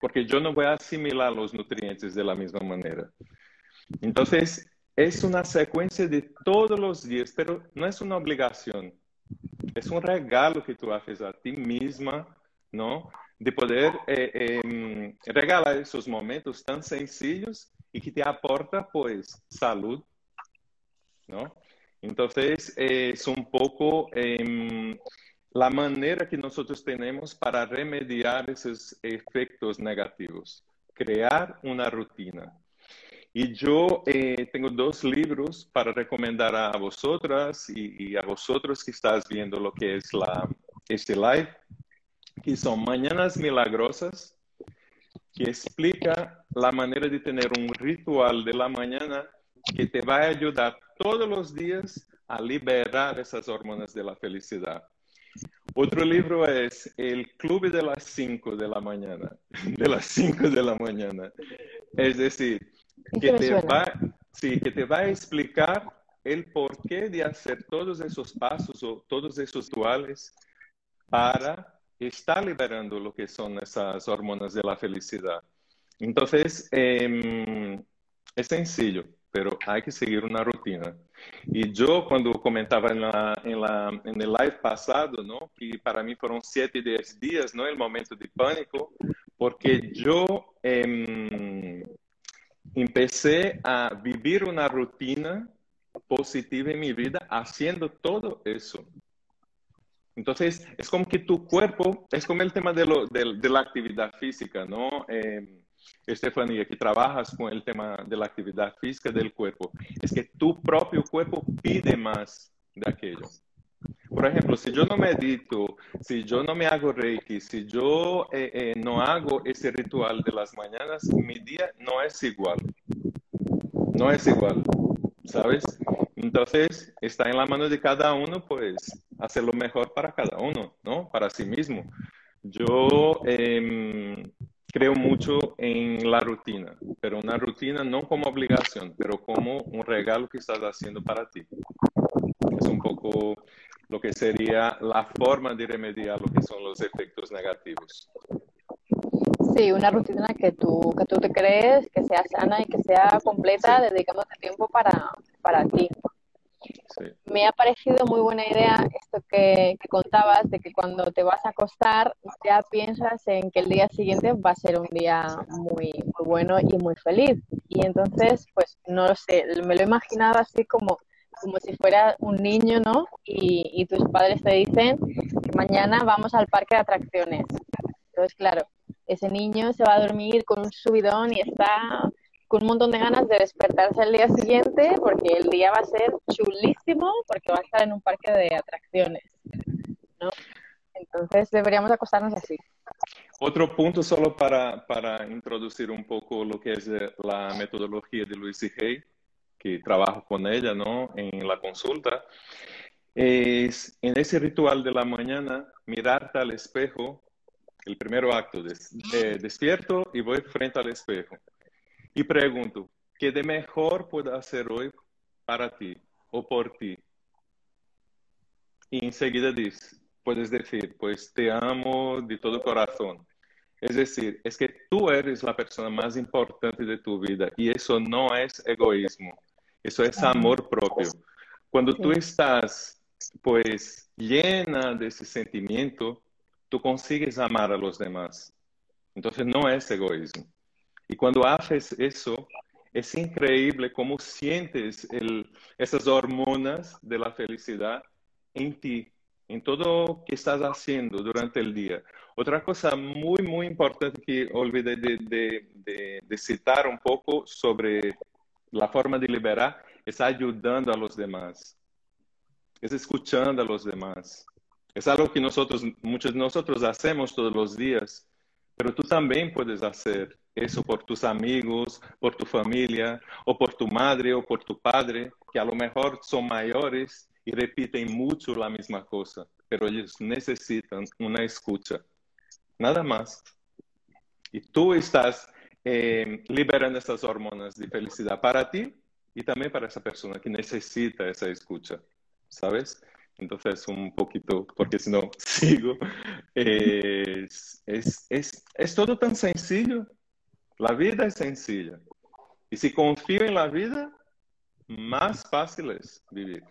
porque yo no voy a asimilar los nutrientes de la misma manera. Entonces, es una secuencia de todos los días, pero no es una obligación. Es un regalo que tú haces a ti misma, ¿no? De poder eh, eh, regalar esos momentos tan sencillos y que te aporta, pues, salud, ¿no? Entonces, eh, es un poco eh, la manera que nosotros tenemos para remediar esos efectos negativos, crear una rutina. Y yo eh, tengo dos libros para recomendar a vosotras y, y, a vosotros que estás viendo lo que es la, este live, que son Mañanas Milagrosas, que explica la manera de tener un ritual de la mañana que te va a ayudar todos los días a liberar esas hormonas de la felicidad. Otro libro es El Club de las 5 de la mañana, de las 5 de la mañana. Es decir, que te, va, sí, que te va a explicar el porqué de hacer todos esos pasos o todos esos rituales para estar liberando lo que son esas hormonas de la felicidad. Entonces, eh, es sencillo pero hay que seguir una rutina. Y yo cuando comentaba en, la, en, la, en el live pasado, ¿no? que para mí fueron siete, diez días, ¿no? el momento de pánico, porque yo eh, empecé a vivir una rutina positiva en mi vida haciendo todo eso. Entonces, es como que tu cuerpo, es como el tema de, la actividad física, ¿no? Eh, Estefanía, que trabajas con el tema de la actividad física del cuerpo, es que tu propio cuerpo pide más de aquello. Por ejemplo, si yo no medito, si yo no me hago reiki, si yo eh, eh, no hago ese ritual de las mañanas, mi día no es igual. No es igual, ¿sabes? Entonces, está en la mano de cada uno, pues, hacer lo mejor para cada uno, ¿no? Para sí mismo. Yo eh, creo mucho en la rutina, pero una rutina no como obligación, pero como un regalo que estás haciendo para ti. Es un poco lo que sería la forma de remediar lo que son los efectos negativos. Sí, una rutina que tú, que tú te crees, que sea sana y que sea completa, sí. dedicándote tiempo para, para ti. Sí. Me ha parecido muy buena idea esto que, que, contabas de que cuando te vas a acostar ya piensas en que el día siguiente va a ser un día muy, muy bueno y muy feliz. Y entonces, pues no lo sé, me lo he imaginado así como, como si fuera un niño, ¿no? Y, y tus padres te dicen que mañana vamos al parque de atracciones. Entonces, claro, ese niño se va a dormir con un subidón y está con un montón de ganas de despertarse el día siguiente porque el día va a ser chulísimo porque va a estar en un parque de atracciones. ¿no? Entonces deberíamos acostarnos así. Otro punto solo para, para introducir un poco lo que es eh, la metodología de Luis Hay, que trabajo con ella ¿no? en la consulta, es en ese ritual de la mañana mirarte al espejo, el primer acto, des, eh, despierto y voy frente al espejo y pregunto, ¿qué de mejor puedo hacer hoy para ti o por ti? Y enseguida dices, puedes decir, pues te amo de todo corazón. Es decir, es que tú eres la persona más importante de tu vida y eso no es egoísmo, eso es amor propio. Cuando tú estás, pues, llena de ese sentimiento, tú consigues amar a los demás. Entonces no es egoísmo. Y cuando haces eso, es increíble cómo sientes el, esas hormonas de la felicidad en ti. en todo que estás haciendo durante el día. Otra cosa muy, muy importante que olvidé de, de citar un poco sobre la forma de liberar es ayudando a los demás, es escuchando a los demás. Es algo que nosotros, muchos de nosotros hacemos todos los días, pero tú también puedes hacer eso por tus amigos, por tu familia, o por tu madre o por tu padre, que a lo mejor son mayores y repiten mucho la misma cosa, pero ellos necesitan una escucha. Nada más. Y tú estás eh, liberando esas hormonas de felicidad para ti y también para esa persona que necesita esa escucha, ¿sabes? Entonces, un poquito, porque si no sigo, es, es, es, es todo tan sencillo. La vida es sencilla. Y si confío en la vida, más fácil es vivir.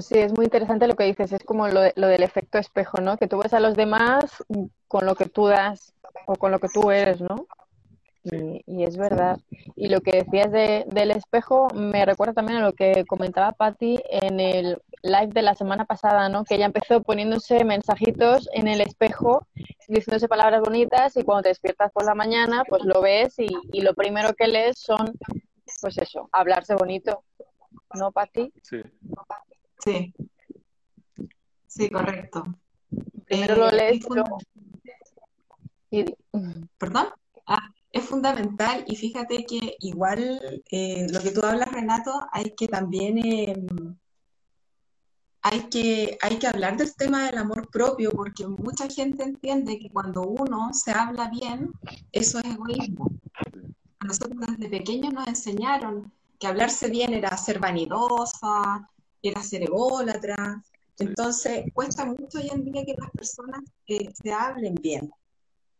Sí, es muy interesante lo que dices, es como lo, lo, del efecto espejo, ¿no? Que tú ves a los demás con lo que tú das o con lo que tú eres, ¿no? Y, es verdad. Y lo que decías de, del espejo me recuerda también a lo que comentaba Patti en el live de la semana pasada, ¿no? Que ella empezó poniéndose mensajitos en el espejo, diciéndose palabras bonitas y cuando te despiertas por la mañana, pues lo ves y, y lo primero que lees son, pues eso, hablarse bonito. ¿No, Patti? Sí. Sí. Sí, correcto. Primero lo lees y... ¿Perdón? Ah, es fundamental y fíjate que igual eh, lo que tú hablas, Renato, hay que también em, hay, que, hay que hablar del tema del amor propio porque mucha gente entiende que cuando uno se habla bien, eso es egoísmo. A nosotros desde pequeños nos enseñaron que hablarse bien era ser vanidosa, era ser ególatra. Entonces, cuesta mucho hoy en día que las personas eh, se hablen bien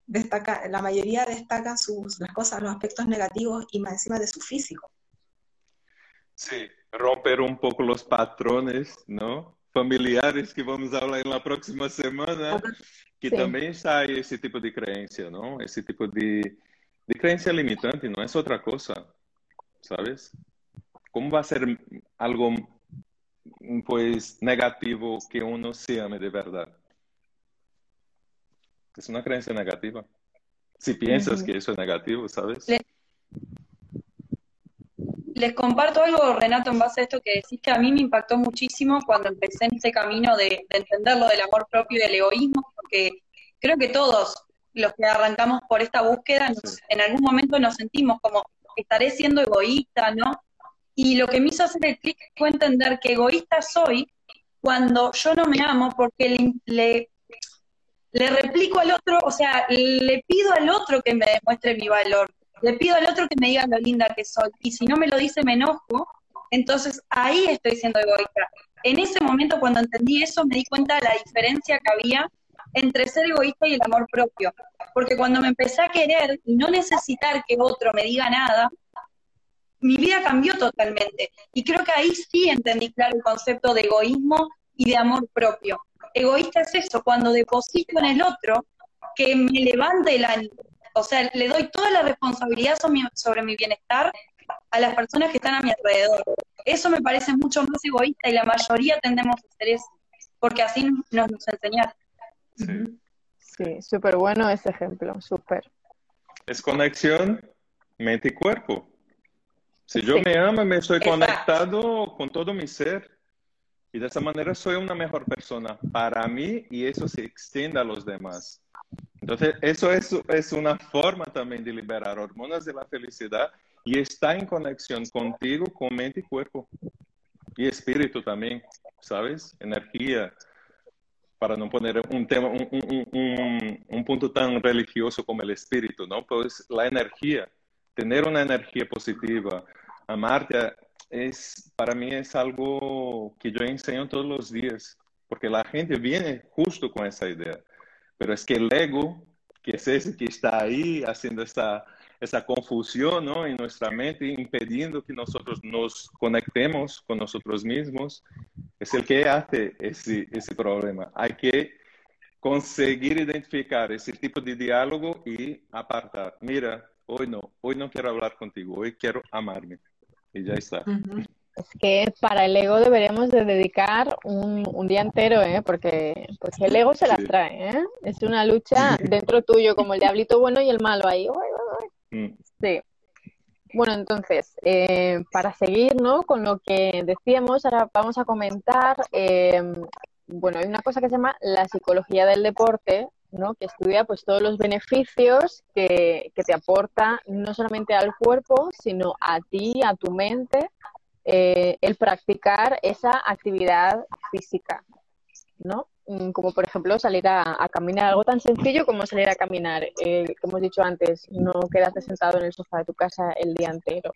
destaca, la mayoría destaca sus, las cosas, los aspectos negativos y más encima de su físico. Sí, romper un poco los patrones, ¿no? Familiares que vamos a hablar en la próxima semana, que sí. también hay ese tipo de creencia, ¿no? Ese tipo de, de creencia limitante, no es otra cosa, ¿sabes? ¿Cómo va a ser algo, pues, negativo que uno se ame de verdad? Es una creencia negativa. Si piensas uh -huh. que eso es negativo, ¿sabes? Les, les, comparto algo, Renato, en base a esto que decís que a mí me impactó muchísimo cuando empecé en este camino de, de entender lo del amor propio y del egoísmo, porque creo que todos los que arrancamos por esta búsqueda, nos, sí. en algún momento nos sentimos como, estaré siendo egoísta, ¿no? Y lo que me hizo hacer el clic fue entender que egoísta soy cuando yo no me amo porque le, le le replico al otro, o sea, le pido al otro que me demuestre mi valor, le pido al otro que me diga lo linda que soy, y si no me lo dice me enojo, entonces ahí estoy siendo egoísta. En ese momento, cuando entendí eso, me di cuenta de la diferencia que había entre ser egoísta y el amor propio. Porque cuando me empecé a querer y no necesitar que otro me diga nada, mi vida cambió totalmente. Y creo que ahí sí entendí claro el concepto de egoísmo y de amor propio egoísta es eso, cuando deposito en el otro que me levante el ánimo. O sea, le doy toda la responsabilidad sobre mi, sobre mi bienestar a las personas que están a mi alrededor. Eso me parece mucho más egoísta y la mayoría tendemos a hacer eso, porque así nos, nos enseñaron. Sí, sí súper bueno ese ejemplo, súper. Es conexión mente y cuerpo. Si yo sí. me amo, me estoy Exacto. conectado con todo mi ser. Y de esa manera soy una mejor persona para mí y eso se extiende a los demás. Entonces, eso es, es una forma también de liberar hormonas de la felicidad y está en conexión contigo, con mente y cuerpo. Y espíritu también, ¿sabes? Energía. Para no poner un tema, un, un, un, un punto tan religioso como el espíritu, ¿no? Pues la energía, tener una energía positiva, amarte es, para mí es algo que yo enseño todos los días, porque la gente viene justo con esa idea, pero es que el ego, que es ese que está ahí haciendo esta, esa confusión ¿no? en nuestra mente, impidiendo que nosotros nos conectemos con nosotros mismos, es el que hace ese, ese problema. Hay que conseguir identificar ese tipo de diálogo y apartar. Mira, hoy no, hoy no quiero hablar contigo, hoy quiero amarme y ya está. Es que para el ego deberíamos de dedicar un, un día entero, ¿eh? Porque, porque el ego se las Sí. trae, ¿eh? Es una lucha dentro tuyo, como el diablito bueno y el malo ahí. Mm, Sí. Bueno, entonces, eh, para seguir, ¿no? Con lo que decíamos, ahora vamos a comentar, eh, bueno, hay una cosa que se llama la psicología del deporte, ¿no? Que estudia pues todos los beneficios que, que te aporta no solamente al cuerpo, sino a ti, a tu mente, eh, el practicar esa actividad física, ¿no? Mm, Como por ejemplo salir a, caminar, algo tan sencillo como salir a caminar, eh, como hemos dicho antes, no quedarte sentado en el sofá de tu casa el día entero.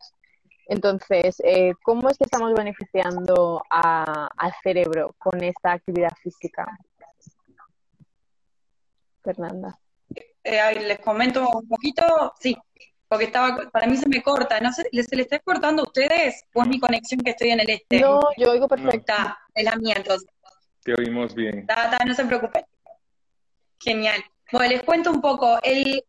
Entonces, eh, ¿cómo es que estamos beneficiando a- al cerebro con esta actividad física? Fernanda. Eh, les comento un poquito, sí, porque estaba, para mí se me corta, no sé, ¿se le está cortando a ustedes o es mi conexión que estoy en el este? No, yo oigo perfecto. Está, es la mía entonces. Te oímos bien. Ta, ta, no se preocupen. Genial. Bueno, les cuento un poco. El,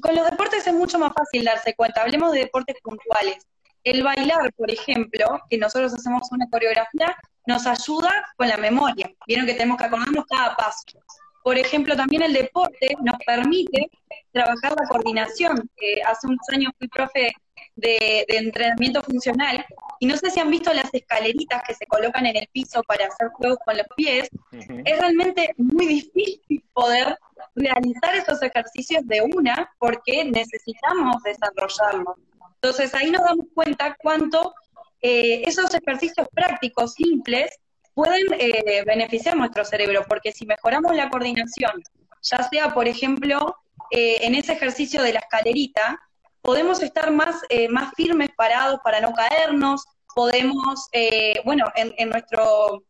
con los deportes es mucho más fácil darse cuenta. Hablemos de deportes puntuales. El bailar, por ejemplo, que nosotros hacemos una coreografía, nos ayuda con la memoria. Vieron que tenemos que acordarnos cada paso. Por ejemplo, también el deporte nos permite trabajar la coordinación. Eh, hace unos años fui profe de, de entrenamiento funcional y no sé si han visto las escaleritas que se colocan en el piso para hacer juegos con los pies Ujú. es realmente muy difícil poder realizar esos ejercicios de una porque necesitamos desarrollarlos. Entonces ahí nos damos cuenta cuánto eh, esos ejercicios prácticos simples pueden eh, beneficiar nuestro cerebro, porque si mejoramos la coordinación, ya sea, por ejemplo, eh, en ese ejercicio de la escalerita, podemos estar más, eh, más firmes, parados para no caernos, podemos, eh, bueno, en, nuestro,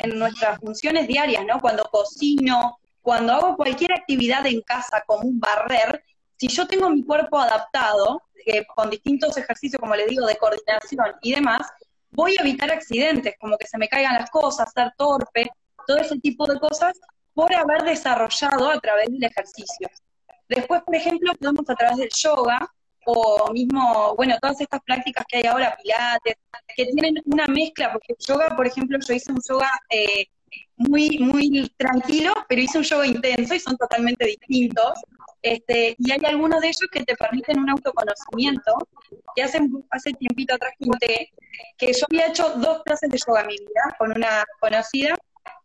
en nuestras funciones diarias, ¿no? Cuando cocino, cuando hago cualquier actividad en casa como un barrer, si yo tengo mi cuerpo adaptado, con distintos ejercicios, como les digo, de coordinación y demás, voy a evitar accidentes, como que se me caigan las cosas, ser torpe, todo ese tipo de cosas, por haber desarrollado a través del ejercicio. Después, por ejemplo, podemos a través del yoga, o mismo, bueno, todas estas prácticas que hay ahora, pilates, que tienen una mezcla, porque yoga, por ejemplo, yo hice un yoga eh, muy, muy tranquilo, pero hice un yoga intenso y son totalmente distintos. Este, y hay algunos de ellos que te permiten un autoconocimiento, que hace, hace tiempito atrás conté que yo había hecho dos clases de yoga en mi vida con una conocida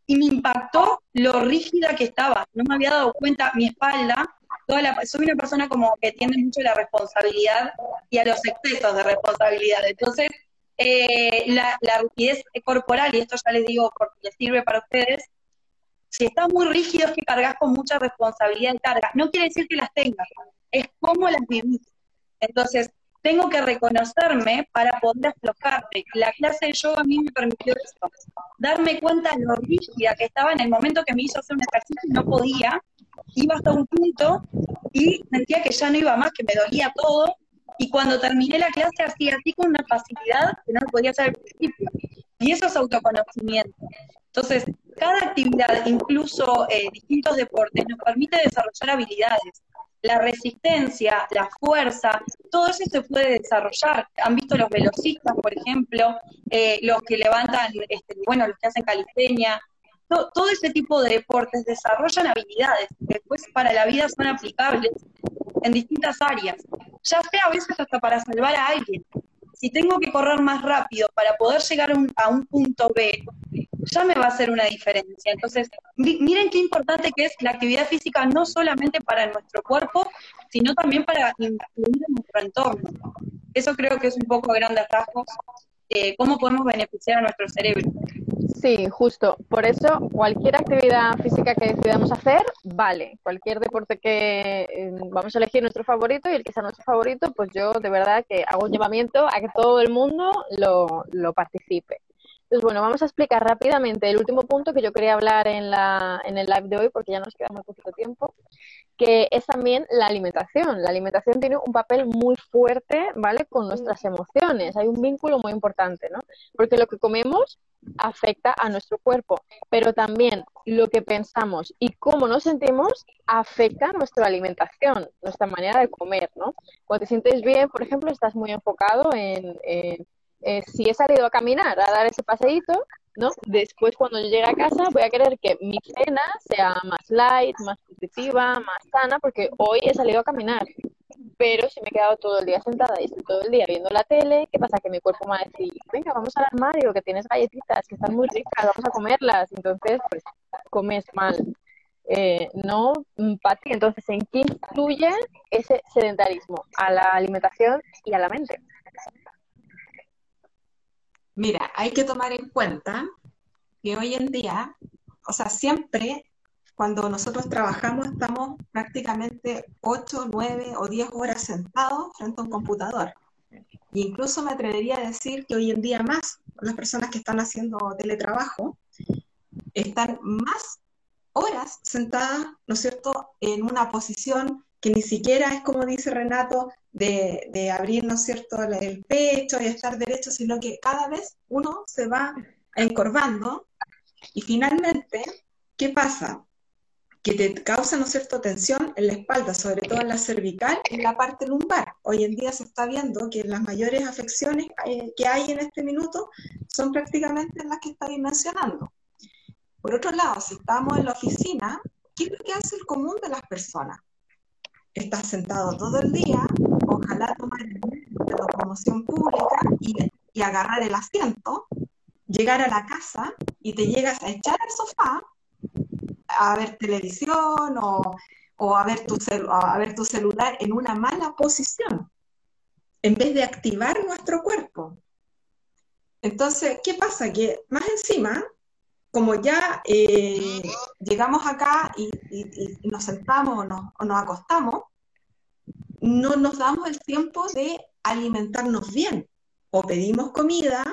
y me impactó lo rígida que estaba. No me había dado cuenta mi espalda. Toda la, soy una persona como que tiende mucho la responsabilidad y a los excesos de responsabilidad. Entonces, eh, la, la rigidez corporal, y esto ya les digo porque les sirve para ustedes, si estás muy rígido es que cargas con mucha responsabilidad y carga. No quiere decir que las tengas, es cómo las vivís. Entonces, tengo que reconocerme para poder aflojarme. La clase de yoga a mí me permitió darme cuenta de lo rígida que estaba en el momento que me hizo hacer un ejercicio y no podía, iba hasta un punto y sentía que ya no iba más, que me dolía todo, y cuando terminé la clase hacía así con una facilidad que no lo podía hacer al principio. Y eso es autoconocimiento. Entonces, cada actividad, incluso eh, distintos deportes, nos permite desarrollar habilidades la resistencia, la fuerza, todo eso se puede desarrollar. Han visto los velocistas, por ejemplo, eh, los que levantan, este, bueno, los que hacen calistenia, todo, todo ese tipo de deportes desarrollan habilidades que después para la vida son aplicables en distintas áreas, ya sea a veces hasta para salvar a alguien. Si tengo que correr más rápido para poder llegar a un, punto B, ya me va a hacer una diferencia. Entonces, miren qué importante que es la actividad física no solamente para nuestro cuerpo, sino también para nuestro entorno. Eso creo que es un poco a rasgos eh, cómo podemos beneficiar a nuestro cerebro. Sí, justo. Por eso, cualquier actividad física que decidamos hacer, vale. Cualquier deporte que eh, vamos a elegir nuestro favorito y el que sea nuestro favorito, pues yo de verdad que hago un llamamiento a que todo el mundo lo, lo participe. Entonces, bueno, vamos a explicar rápidamente el último punto que yo quería hablar en, la, en el live de hoy, porque ya nos queda muy poquito tiempo, que es también la alimentación. La alimentación tiene un papel muy fuerte, ¿vale? Con nuestras emociones. Hay un vínculo muy importante, ¿no? Porque lo que comemos afecta a nuestro cuerpo, pero también lo que pensamos y cómo nos sentimos afecta nuestra alimentación, nuestra manera de comer, ¿no? Cuando te sientes bien, por ejemplo, estás muy enfocado en, en eh, si he salido a caminar, a dar ese paseíto, ¿no? Después cuando yo llegue a casa voy a querer que mi cena sea más light, más nutritiva, más sana, porque hoy he salido a caminar. Pero si me he quedado todo el día sentada y estoy todo el día viendo la tele, ¿qué pasa? Que mi cuerpo me va a decir, venga, vamos al armario, que tienes galletitas, que están muy ricas, vamos a comerlas. Entonces, pues, comes mal. Eh, no para ti. Entonces, ¿en qué influye ese sedentarismo? A la alimentación y a la mente. Mira, hay que tomar en cuenta que hoy en día, o sea, siempre cuando nosotros trabajamos estamos prácticamente 8, 9 o 10 horas sentados frente a un computador. E incluso me atrevería a decir que hoy en día más las personas que están haciendo teletrabajo están más horas sentadas, ¿no es cierto?, en una posición que ni siquiera es como dice Renato, de, de abrir, ¿no es cierto?, el pecho y estar derecho, sino que cada vez uno se va encorvando y finalmente, ¿qué pasa? Que te causa, ¿no cierto?, tensión en la espalda, sobre todo en la cervical y en la parte lumbar. Hoy en día se está viendo que las mayores afecciones eh, que hay en este minuto son prácticamente las que estáis mencionando. Por otro lado, si estamos en la oficina, ¿qué es lo que hace el común de las personas? Estás sentado todo el día, ojalá tomar la locomoción pública y, y agarrar el asiento, llegar a la casa y te llegas a echar al sofá a ver televisión o, o a, ver tu a ver tu celular en una mala posición, en vez de activar nuestro cuerpo. Entonces, ¿qué pasa? Que más encima como ya eh, llegamos acá y, nos sentamos o nos, acostamos, no nos damos el tiempo de alimentarnos bien. O pedimos comida,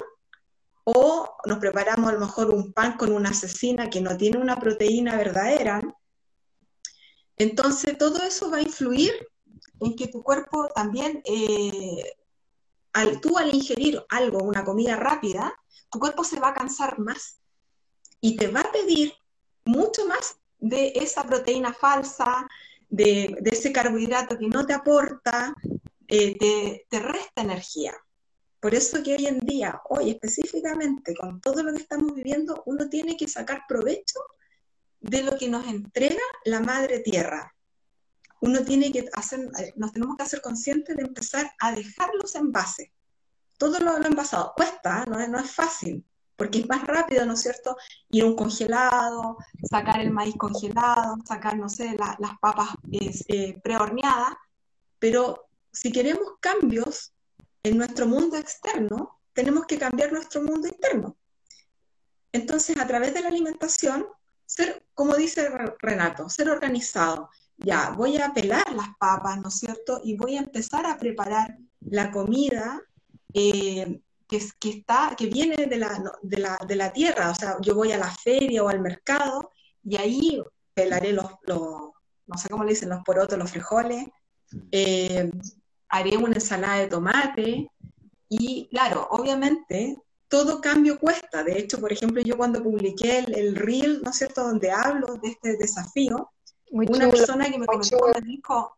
o nos preparamos a lo mejor un pan con una asesina que no tiene una proteína verdadera. Entonces, todo eso va a influir en que tu cuerpo también, eh, al, tú al ingerir algo, una comida rápida, tu cuerpo se va a cansar más y te va a pedir mucho más de esa proteína falsa, de, ese carbohidrato que no te aporta, eh, te, resta energía. Por eso que hoy en día, hoy específicamente, con todo lo que estamos viviendo, uno tiene que sacar provecho de lo que nos entrega la madre tierra. Uno tiene que hacer, eh, nos tenemos que hacer conscientes de empezar a dejar los envases. Todo lo, lo envasado cuesta, ¿no? no es fácil, porque es más rápido, ¿no es cierto? Ir a un congelado, sacar el maíz congelado, sacar, no sé, las papas eh, prehorneadas, pero si queremos cambios en nuestro mundo externo, tenemos que cambiar nuestro mundo interno. Entonces, a través de la alimentación, ser, como dice Renato, ser organizado. Ya, voy a pelar las papas, ¿no es cierto? Y voy a empezar a preparar la comida eh, que, está, que viene de la, de, la, de la, tierra, o sea, yo voy a la feria o al mercado y ahí pelaré los, no sé cómo le dicen, los porotos, los frijoles, eh, haré una ensalada de tomate y claro, obviamente todo cambio cuesta. De hecho, por ejemplo, yo cuando publiqué el, el reel, ¿no es cierto?, donde hablo de este desafío, una persona que me comentó me dijo,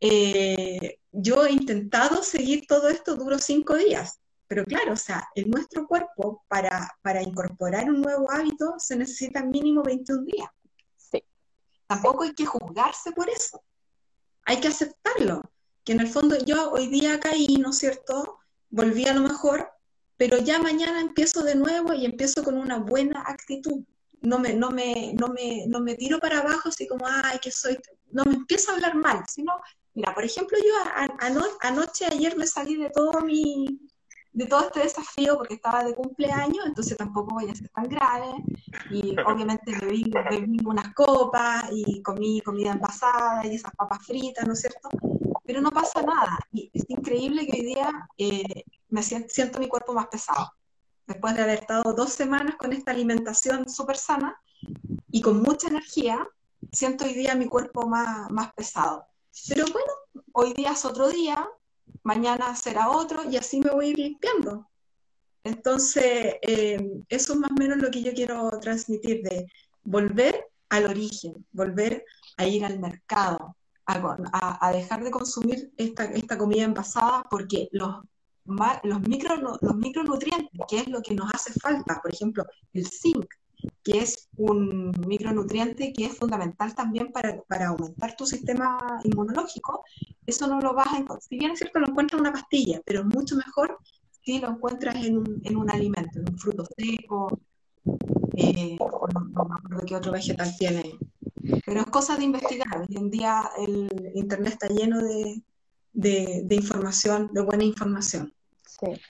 eh, yo he intentado seguir todo esto, duro cinco días. Pero claro, o sea, en nuestro cuerpo, para, para incorporar un nuevo hábito, se necesitan mínimo 21 días. Sí. Tampoco hay que juzgarse por eso. Hay que aceptarlo. Que en el fondo yo hoy día caí, ¿no es cierto? Volví a lo mejor, pero ya mañana empiezo de nuevo y empiezo con una buena actitud. No me, no me, no me, no me tiro para abajo así como, ay, que soy... No me empiezo a hablar mal, sino, mira, por ejemplo, yo anoche, ayer me salí de todo mi, de todo este desafío porque estaba de cumpleaños, entonces tampoco voy a ser tan grave. Y obviamente bebí, bebí unas copas y comí comida envasada y esas papas fritas, ¿no es cierto? Pero no pasa nada. Y es increíble que hoy día eh, me siento, siento, mi cuerpo más pesado. Después de haber estado dos semanas con esta alimentación súper sana y con mucha energía, siento hoy día mi cuerpo más, más pesado. Pero bueno, hoy día es otro día, mañana será otro y así me voy a ir limpiando. Entonces, eh, eso es más o menos lo que yo quiero transmitir, de volver al origen, volver a ir al mercado, a, dejar de consumir esta, comida envasada, porque los, los, micro, los micronutrientes, que es lo que nos hace falta. Por ejemplo, el zinc, que es un micronutriente que es fundamental también para, para, aumentar tu sistema inmunológico, eso no lo vas a encontrar. Si bien es cierto, lo encuentras en una pastilla, pero es mucho mejor si lo encuentras en un, en un alimento, en un fruto seco, eh, no, me acuerdo qué otro vegetal tiene. Pero es cosa de investigar. Hoy en día el Internet está lleno de, de, información, de buena información. Sí.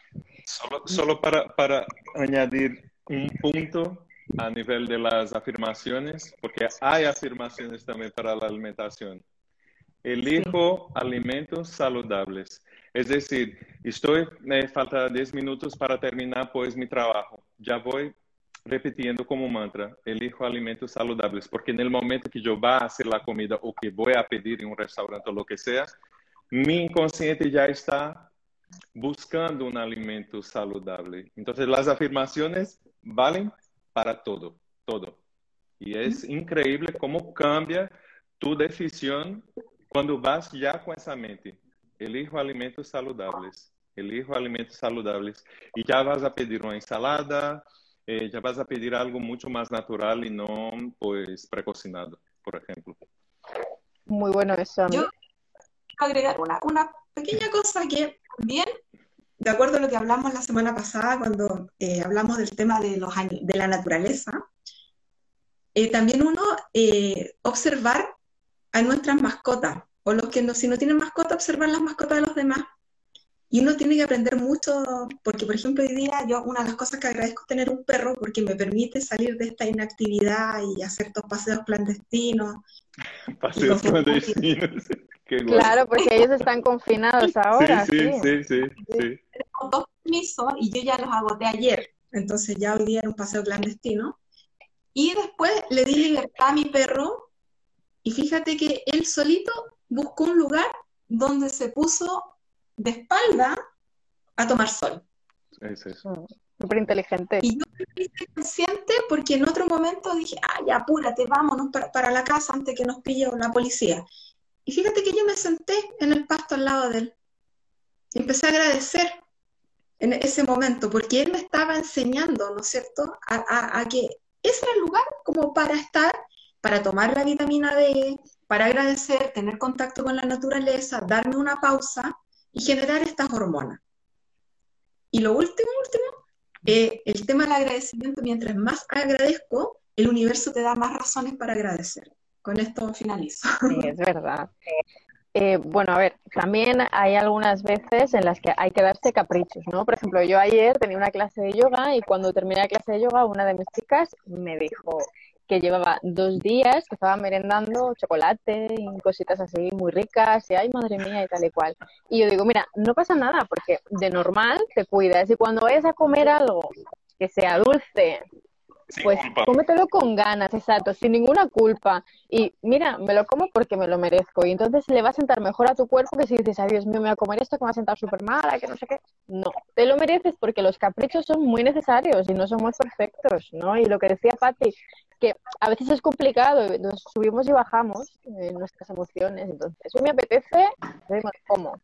Solo, solo para, para añadir un punto a nivel de las afirmaciones, porque hay afirmaciones también para la alimentación. Elijo alimentos saludables. Es decir, estoy, me falta 10 minutos para terminar pues mi trabajo. Ya voy repitiendo como mantra, elijo alimentos saludables, porque en el momento que yo va a hacer la comida o que voy a pedir en un restaurante o lo que sea, mi inconsciente ya está buscando un alimento saludable. Entonces las afirmaciones valen para todo, todo. Y es increíble cómo cambia tu decisión cuando vas ya con esa mente. Elijo alimentos saludables, elijo alimentos saludables. Y ya vas a pedir una ensalada, eh, ya vas a pedir algo mucho más natural y no pues precocinado, por ejemplo. Muy bueno eso. Yo quiero agregar una, una pequeña cosa que también de acuerdo a lo que hablamos la semana pasada cuando eh, hablamos del tema de, los, de la naturaleza, eh, también uno eh, observar a nuestras mascotas, o los que no, si no tienen mascota, observar las mascotas de los demás. Y uno tiene que aprender mucho, porque por ejemplo hoy día yo una de las cosas que agradezco es tener un perro porque me permite salir de esta inactividad y hacer estos paseos clandestinos. Paseos clandestinos. Claro, porque ellos están confinados ahora. Sí, sí, sí, sí. Con dos permisos y yo ya los agoté ayer. Entonces ya hoy día era un paseo clandestino. Y después le di libertad a mi perro y fíjate que él solito buscó un lugar donde se puso de espalda a tomar sol. Es eso. Mm, súper inteligente. Y yo me hice consciente porque en otro momento dije, ay, apúrate, vámonos para, para la casa antes que nos pille la policía. Y fíjate que yo me senté en el pasto al lado de él. Y empecé a agradecer en ese momento, porque él me estaba enseñando, ¿no es cierto?, a, que ese era el lugar como para estar, para tomar la vitamina D, para agradecer, tener contacto con la naturaleza, darme una pausa y generar estas hormonas. Y lo último, último, eh, el tema del agradecimiento, mientras más agradezco, el universo te da más razones para agradecer. Con esto finalizo. Sí, es verdad. Eh, bueno, a ver, también hay algunas veces en las que hay que darse caprichos, ¿no? Por ejemplo, yo ayer tenía una clase de yoga y cuando terminé la clase de yoga, una de mis chicas me dijo que llevaba dos días que estaba merendando chocolate y cositas así muy ricas y ay madre mía y tal y cual. Y yo digo, mira, no pasa nada porque de normal te cuidas y cuando vayas a comer algo que sea dulce, pues cómetelo con ganas, exacto, sin ninguna culpa. Y mira, me lo como porque me lo merezco. Y entonces le va a sentar mejor a tu cuerpo que si dices, ay Dios mío, me voy a comer esto que me va a sentar súper mala, que no sé qué. No, te lo mereces porque los caprichos son muy necesarios y no somos perfectos, ¿no? Y lo que decía Patti, que a veces es complicado, nos subimos y bajamos en nuestras emociones. Entonces, eso me apetece, como.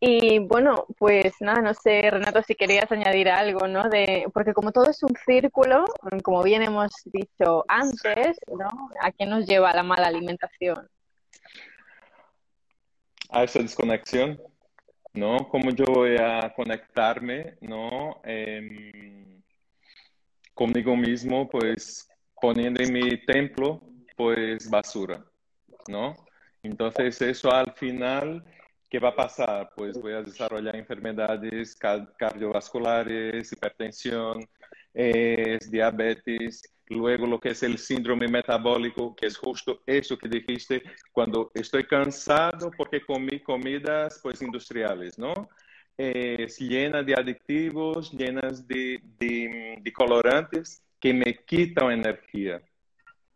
Y bueno, pues nada, no sé, Renato, si querías añadir algo, ¿no? De, porque como todo es un círculo, como bien hemos dicho antes, ¿no? ¿A qué nos lleva la mala alimentación? A esa desconexión, ¿no? ¿Cómo yo voy a conectarme, ¿no? Em, conmigo mismo, pues poniendo en mi templo, pues basura, ¿no? Entonces eso al final ¿Qué va a pasar? Pues voy a desarrollar enfermedades cardiovasculares, hipertensión, diabetes, luego lo que es el síndrome metabólico, que es justo eso que dijiste, cuando estoy cansado porque comí comidas pues industriales, ¿no? Es llena de adictivos, llenas de, de colorantes que me quitan energía.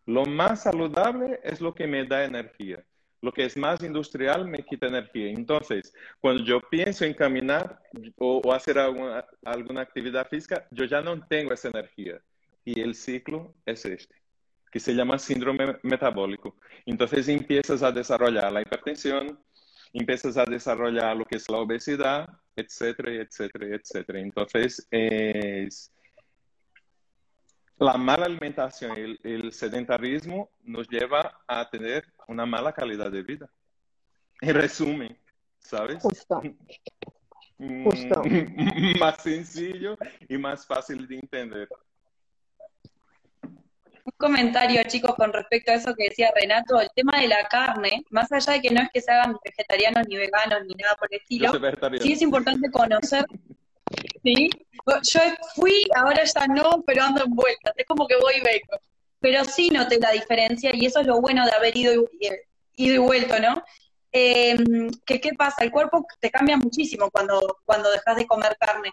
Lo más saludable es lo que me da energía lo que es más industrial me quita energía. Entonces, cuando yo pienso en caminar o, hacer alguna, alguna, actividad física, yo ya no tengo esa energía. Y el ciclo es este, que se llama síndrome metabólico. Entonces empiezas a desarrollar la hipertensión, empiezas a desarrollar lo que es la obesidad, etcétera, etcétera, etcétera. Entonces, es, la mala alimentación y el, sedentarismo nos lleva a tener una mala calidad de vida. En resumen, ¿sabes? Justo. Mm, Justo. más sencillo y más fácil de entender. Un comentario, chicos, con respecto a eso que decía Renato, el tema de la carne, más allá de que no es que se hagan vegetarianos ni veganos ni nada por el estilo, sí es importante conocer. ¿Sí? Yo fui, ahora ya no, pero ando en vuelta, es como que voy y vengo. Pero sí noté la diferencia y eso es lo bueno de haber ido y, ido y vuelto, ¿no? Eh, que qué pasa, el cuerpo te cambia muchísimo cuando, cuando dejas de comer carne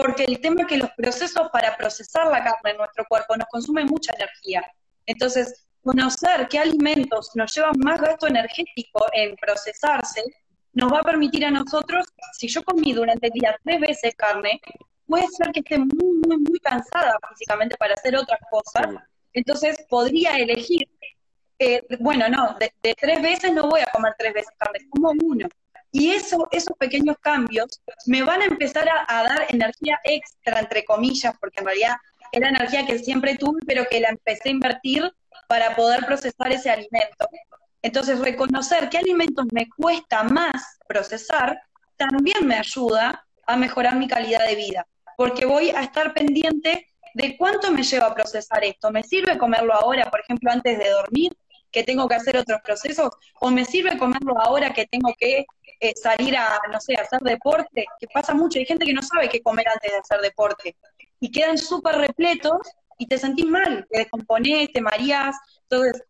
porque el tema es que los procesos para procesar la carne en nuestro cuerpo nos consumen mucha energía. Entonces, conocer qué alimentos nos llevan más gasto energético en procesarse, nos va a permitir a nosotros, si yo comí durante el día tres veces carne, puede ser que esté muy, muy, muy cansada físicamente para hacer otras cosas, entonces podría elegir, eh, bueno, no, de, de, tres veces no voy a comer tres veces carne, como uno. Y eso, esos pequeños cambios me van a empezar a, dar energía extra, entre comillas, porque en realidad era energía que siempre tuve, pero que la empecé a invertir para poder procesar ese alimento. Entonces, reconocer qué alimentos me cuesta más procesar también me ayuda a mejorar mi calidad de vida, porque voy a estar pendiente de cuánto me lleva a procesar esto. ¿Me sirve comerlo ahora, por ejemplo, antes de dormir? que tengo que hacer otros procesos, o me sirve comerlo ahora que tengo que eh, salir a, no sé, hacer deporte, que pasa mucho, hay gente que no sabe qué comer antes de hacer deporte, y quedan súper repletos y te sentís mal, te descomponés, te mareás, entonces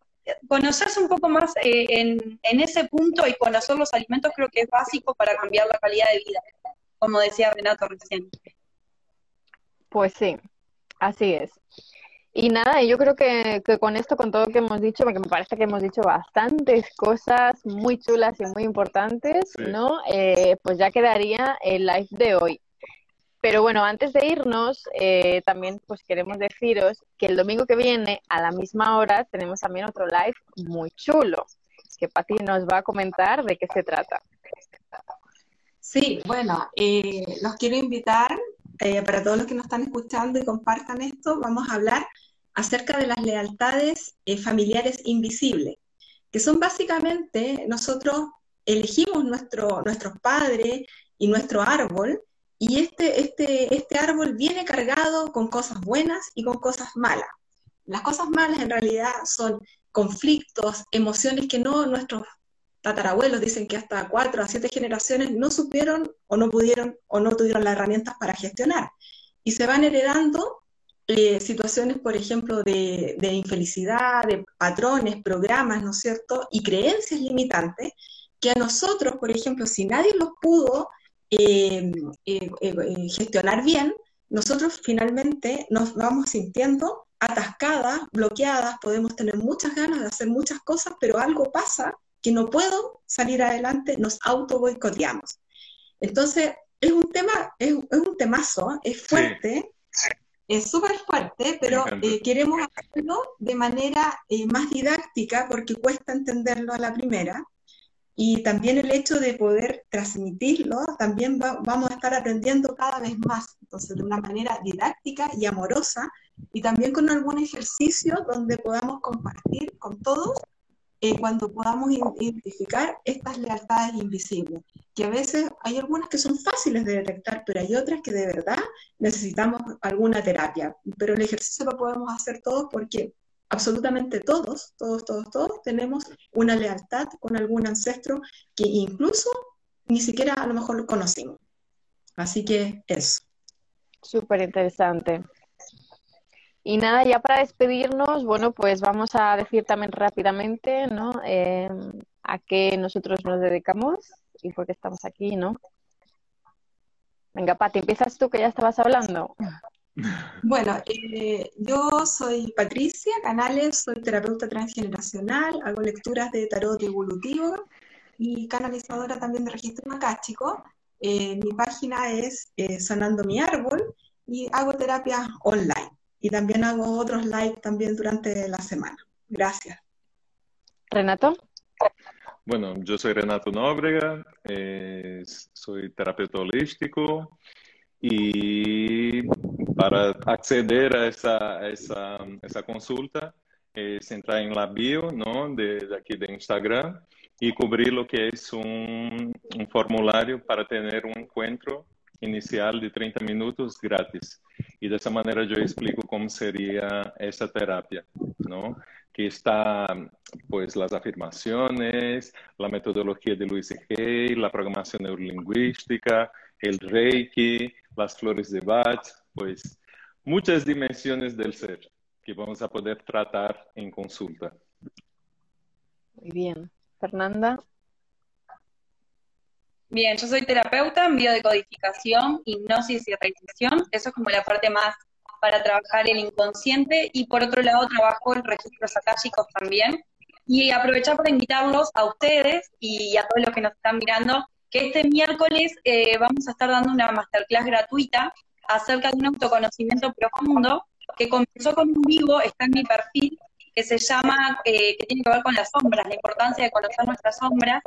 conocerse un poco más eh, en, en ese punto y conocer los alimentos creo que es básico para cambiar la calidad de vida, como decía Renato recién. Pues sí, así es. Y nada, yo creo que, con esto, con todo lo que hemos dicho, porque me parece que hemos dicho bastantes cosas muy chulas y muy importantes, ¿no? Eh, pues ya quedaría el live de hoy. Pero bueno, antes de irnos, eh, también pues queremos deciros que el domingo que viene, a la misma hora, tenemos también otro live muy chulo, que Pati nos va a comentar de qué se trata. Sí, bueno, eh, los quiero invitar eh, para todos los que nos están escuchando y compartan esto, vamos a hablar acerca de las lealtades eh, familiares invisibles, que son básicamente nosotros elegimos nuestro, nuestros padres y nuestro árbol, y este, este, este árbol viene cargado con cosas buenas y con cosas malas. Las cosas malas en realidad son conflictos, emociones que no nuestros tatarabuelos dicen que hasta cuatro a siete generaciones no supieron o no pudieron o no tuvieron las herramientas para gestionar. Y se van heredando eh, situaciones, por ejemplo, de, infelicidad, de patrones, programas, ¿no es cierto? Y creencias limitantes que a nosotros, por ejemplo, si nadie los pudo eh, eh, gestionar bien, nosotros finalmente nos vamos sintiendo atascadas, bloqueadas, podemos tener muchas ganas de hacer muchas cosas, pero algo pasa que no puedo salir adelante, nos auto boicoteamos. Entonces, es un tema, es, un temazo, es fuerte, es súper fuerte, pero eh, queremos hacerlo de manera eh, más didáctica porque cuesta entenderlo a la primera. Y también el hecho de poder transmitirlo, también vamos a estar aprendiendo cada vez más. Entonces, de una manera didáctica y amorosa, y también con algún ejercicio donde podamos compartir con todos eh, cuando podamos identificar estas lealtades invisibles, que a veces hay algunas que son fáciles de detectar, pero hay otras que de verdad necesitamos alguna terapia. Pero el ejercicio lo podemos hacer todos porque absolutamente todos, todos, todos, todos tenemos una lealtad con algún ancestro que incluso ni siquiera a lo mejor lo conocimos. Así que eso. Súper interesante. Y nada, ya para despedirnos, bueno, pues vamos a decir también rápidamente, ¿no? Em, a qué nosotros nos dedicamos y por qué estamos aquí, ¿no? Venga, Pati, empiezas tú que ya estabas hablando. Bueno, eh, yo soy Patricia Canales, soy terapeuta transgeneracional, hago lecturas de tarot evolutivo y canalizadora también de registro macáchico. Eh, mi página es eh, Sanando mi Árbol y hago terapia online y también hago otros live también durante la semana. Gracias. Renato. Bueno, yo soy Renato Nóbrega, eh, soy terapeuta holístico y para acceder a esa, esa, esa consulta es entrar en la bio ¿no? de, de, aquí de Instagram y cubrir lo que es un, un, formulario para tener un encuentro inicial de 30 minutos gratis. Y de esa manera yo explico cómo sería esa terapia, ¿no? Que está, pues, las afirmaciones, la metodología de Luis Hay, la programación neurolingüística, el Reiki, las flores de Bach, pues, muchas dimensiones del ser que vamos a poder tratar en consulta. Muy bien. Fernanda. Bien, yo soy terapeuta en biodecodificación, hipnosis y regresión. Eso es como la parte más para trabajar el inconsciente. Y por otro lado, trabajo en registros akáshicos también. Y aprovechar para invitarlos a ustedes y a todos los que nos están mirando que este miércoles eh, vamos a estar dando una masterclass gratuita acerca de un autoconocimiento profundo que comenzó con un vivo, está en mi perfil, que se llama, eh, que tiene que ver con las sombras, la importancia de conocer nuestras sombras.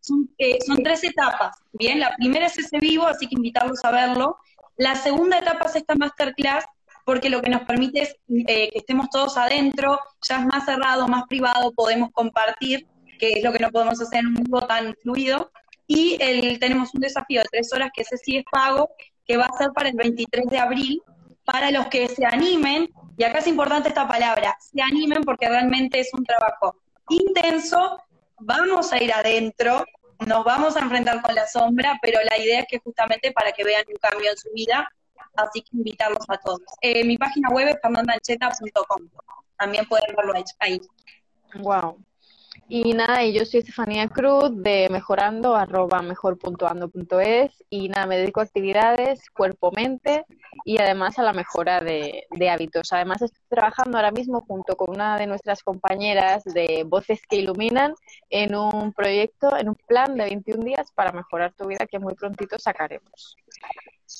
Son, eh, son tres etapas, ¿bien? La primera es ese vivo, así que invitarlos a verlo. La segunda etapa es esta masterclass, porque lo que nos permite es eh, que estemos todos adentro, ya es más cerrado, más privado, podemos compartir, que es lo que no podemos hacer en un vivo tan fluido. Y tenemos un desafío de tres horas que ese sí es pago, que va a ser para el 23 de abril, para los que se animen, y acá es importante esta palabra, se animen porque realmente es un trabajo intenso, vamos a ir adentro, nos vamos a enfrentar con la sombra, pero la idea es que justamente para que vean un cambio en su vida, así que invitarlos a todos. Eh, mi página web es fernandancheta.com, también pueden verlo ahí. Wow. Y nada, yo soy Estefanía Cruz de mejorando arroba mejor.ando.es y nada, me dedico a actividades cuerpo-mente y además a la mejora de, de, hábitos. Además estoy trabajando ahora mismo junto con una de nuestras compañeras de Voces que Iluminan en un proyecto, en un plan de 21 días para mejorar tu vida que muy prontito sacaremos.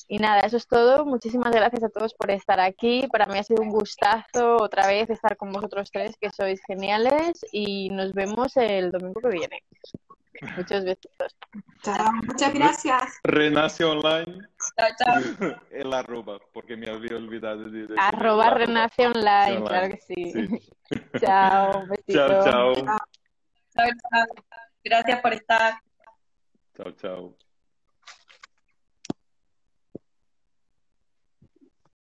Y nada, eso es todo. Muchísimas gracias a todos por estar aquí. Para mí ha sido un gustazo otra vez estar con vosotros tres, que sois geniales. Y nos vemos el domingo que viene. Muchos besitos. Chao, muchas gracias. Renace Online. Chao, chao. El arroba, porque me había olvidado de decir. Arroba Renace Online, online, claro que sí. sí. chao, besitos. Chao, chao. Chao, chao. Gracias por estar. Chao, chao.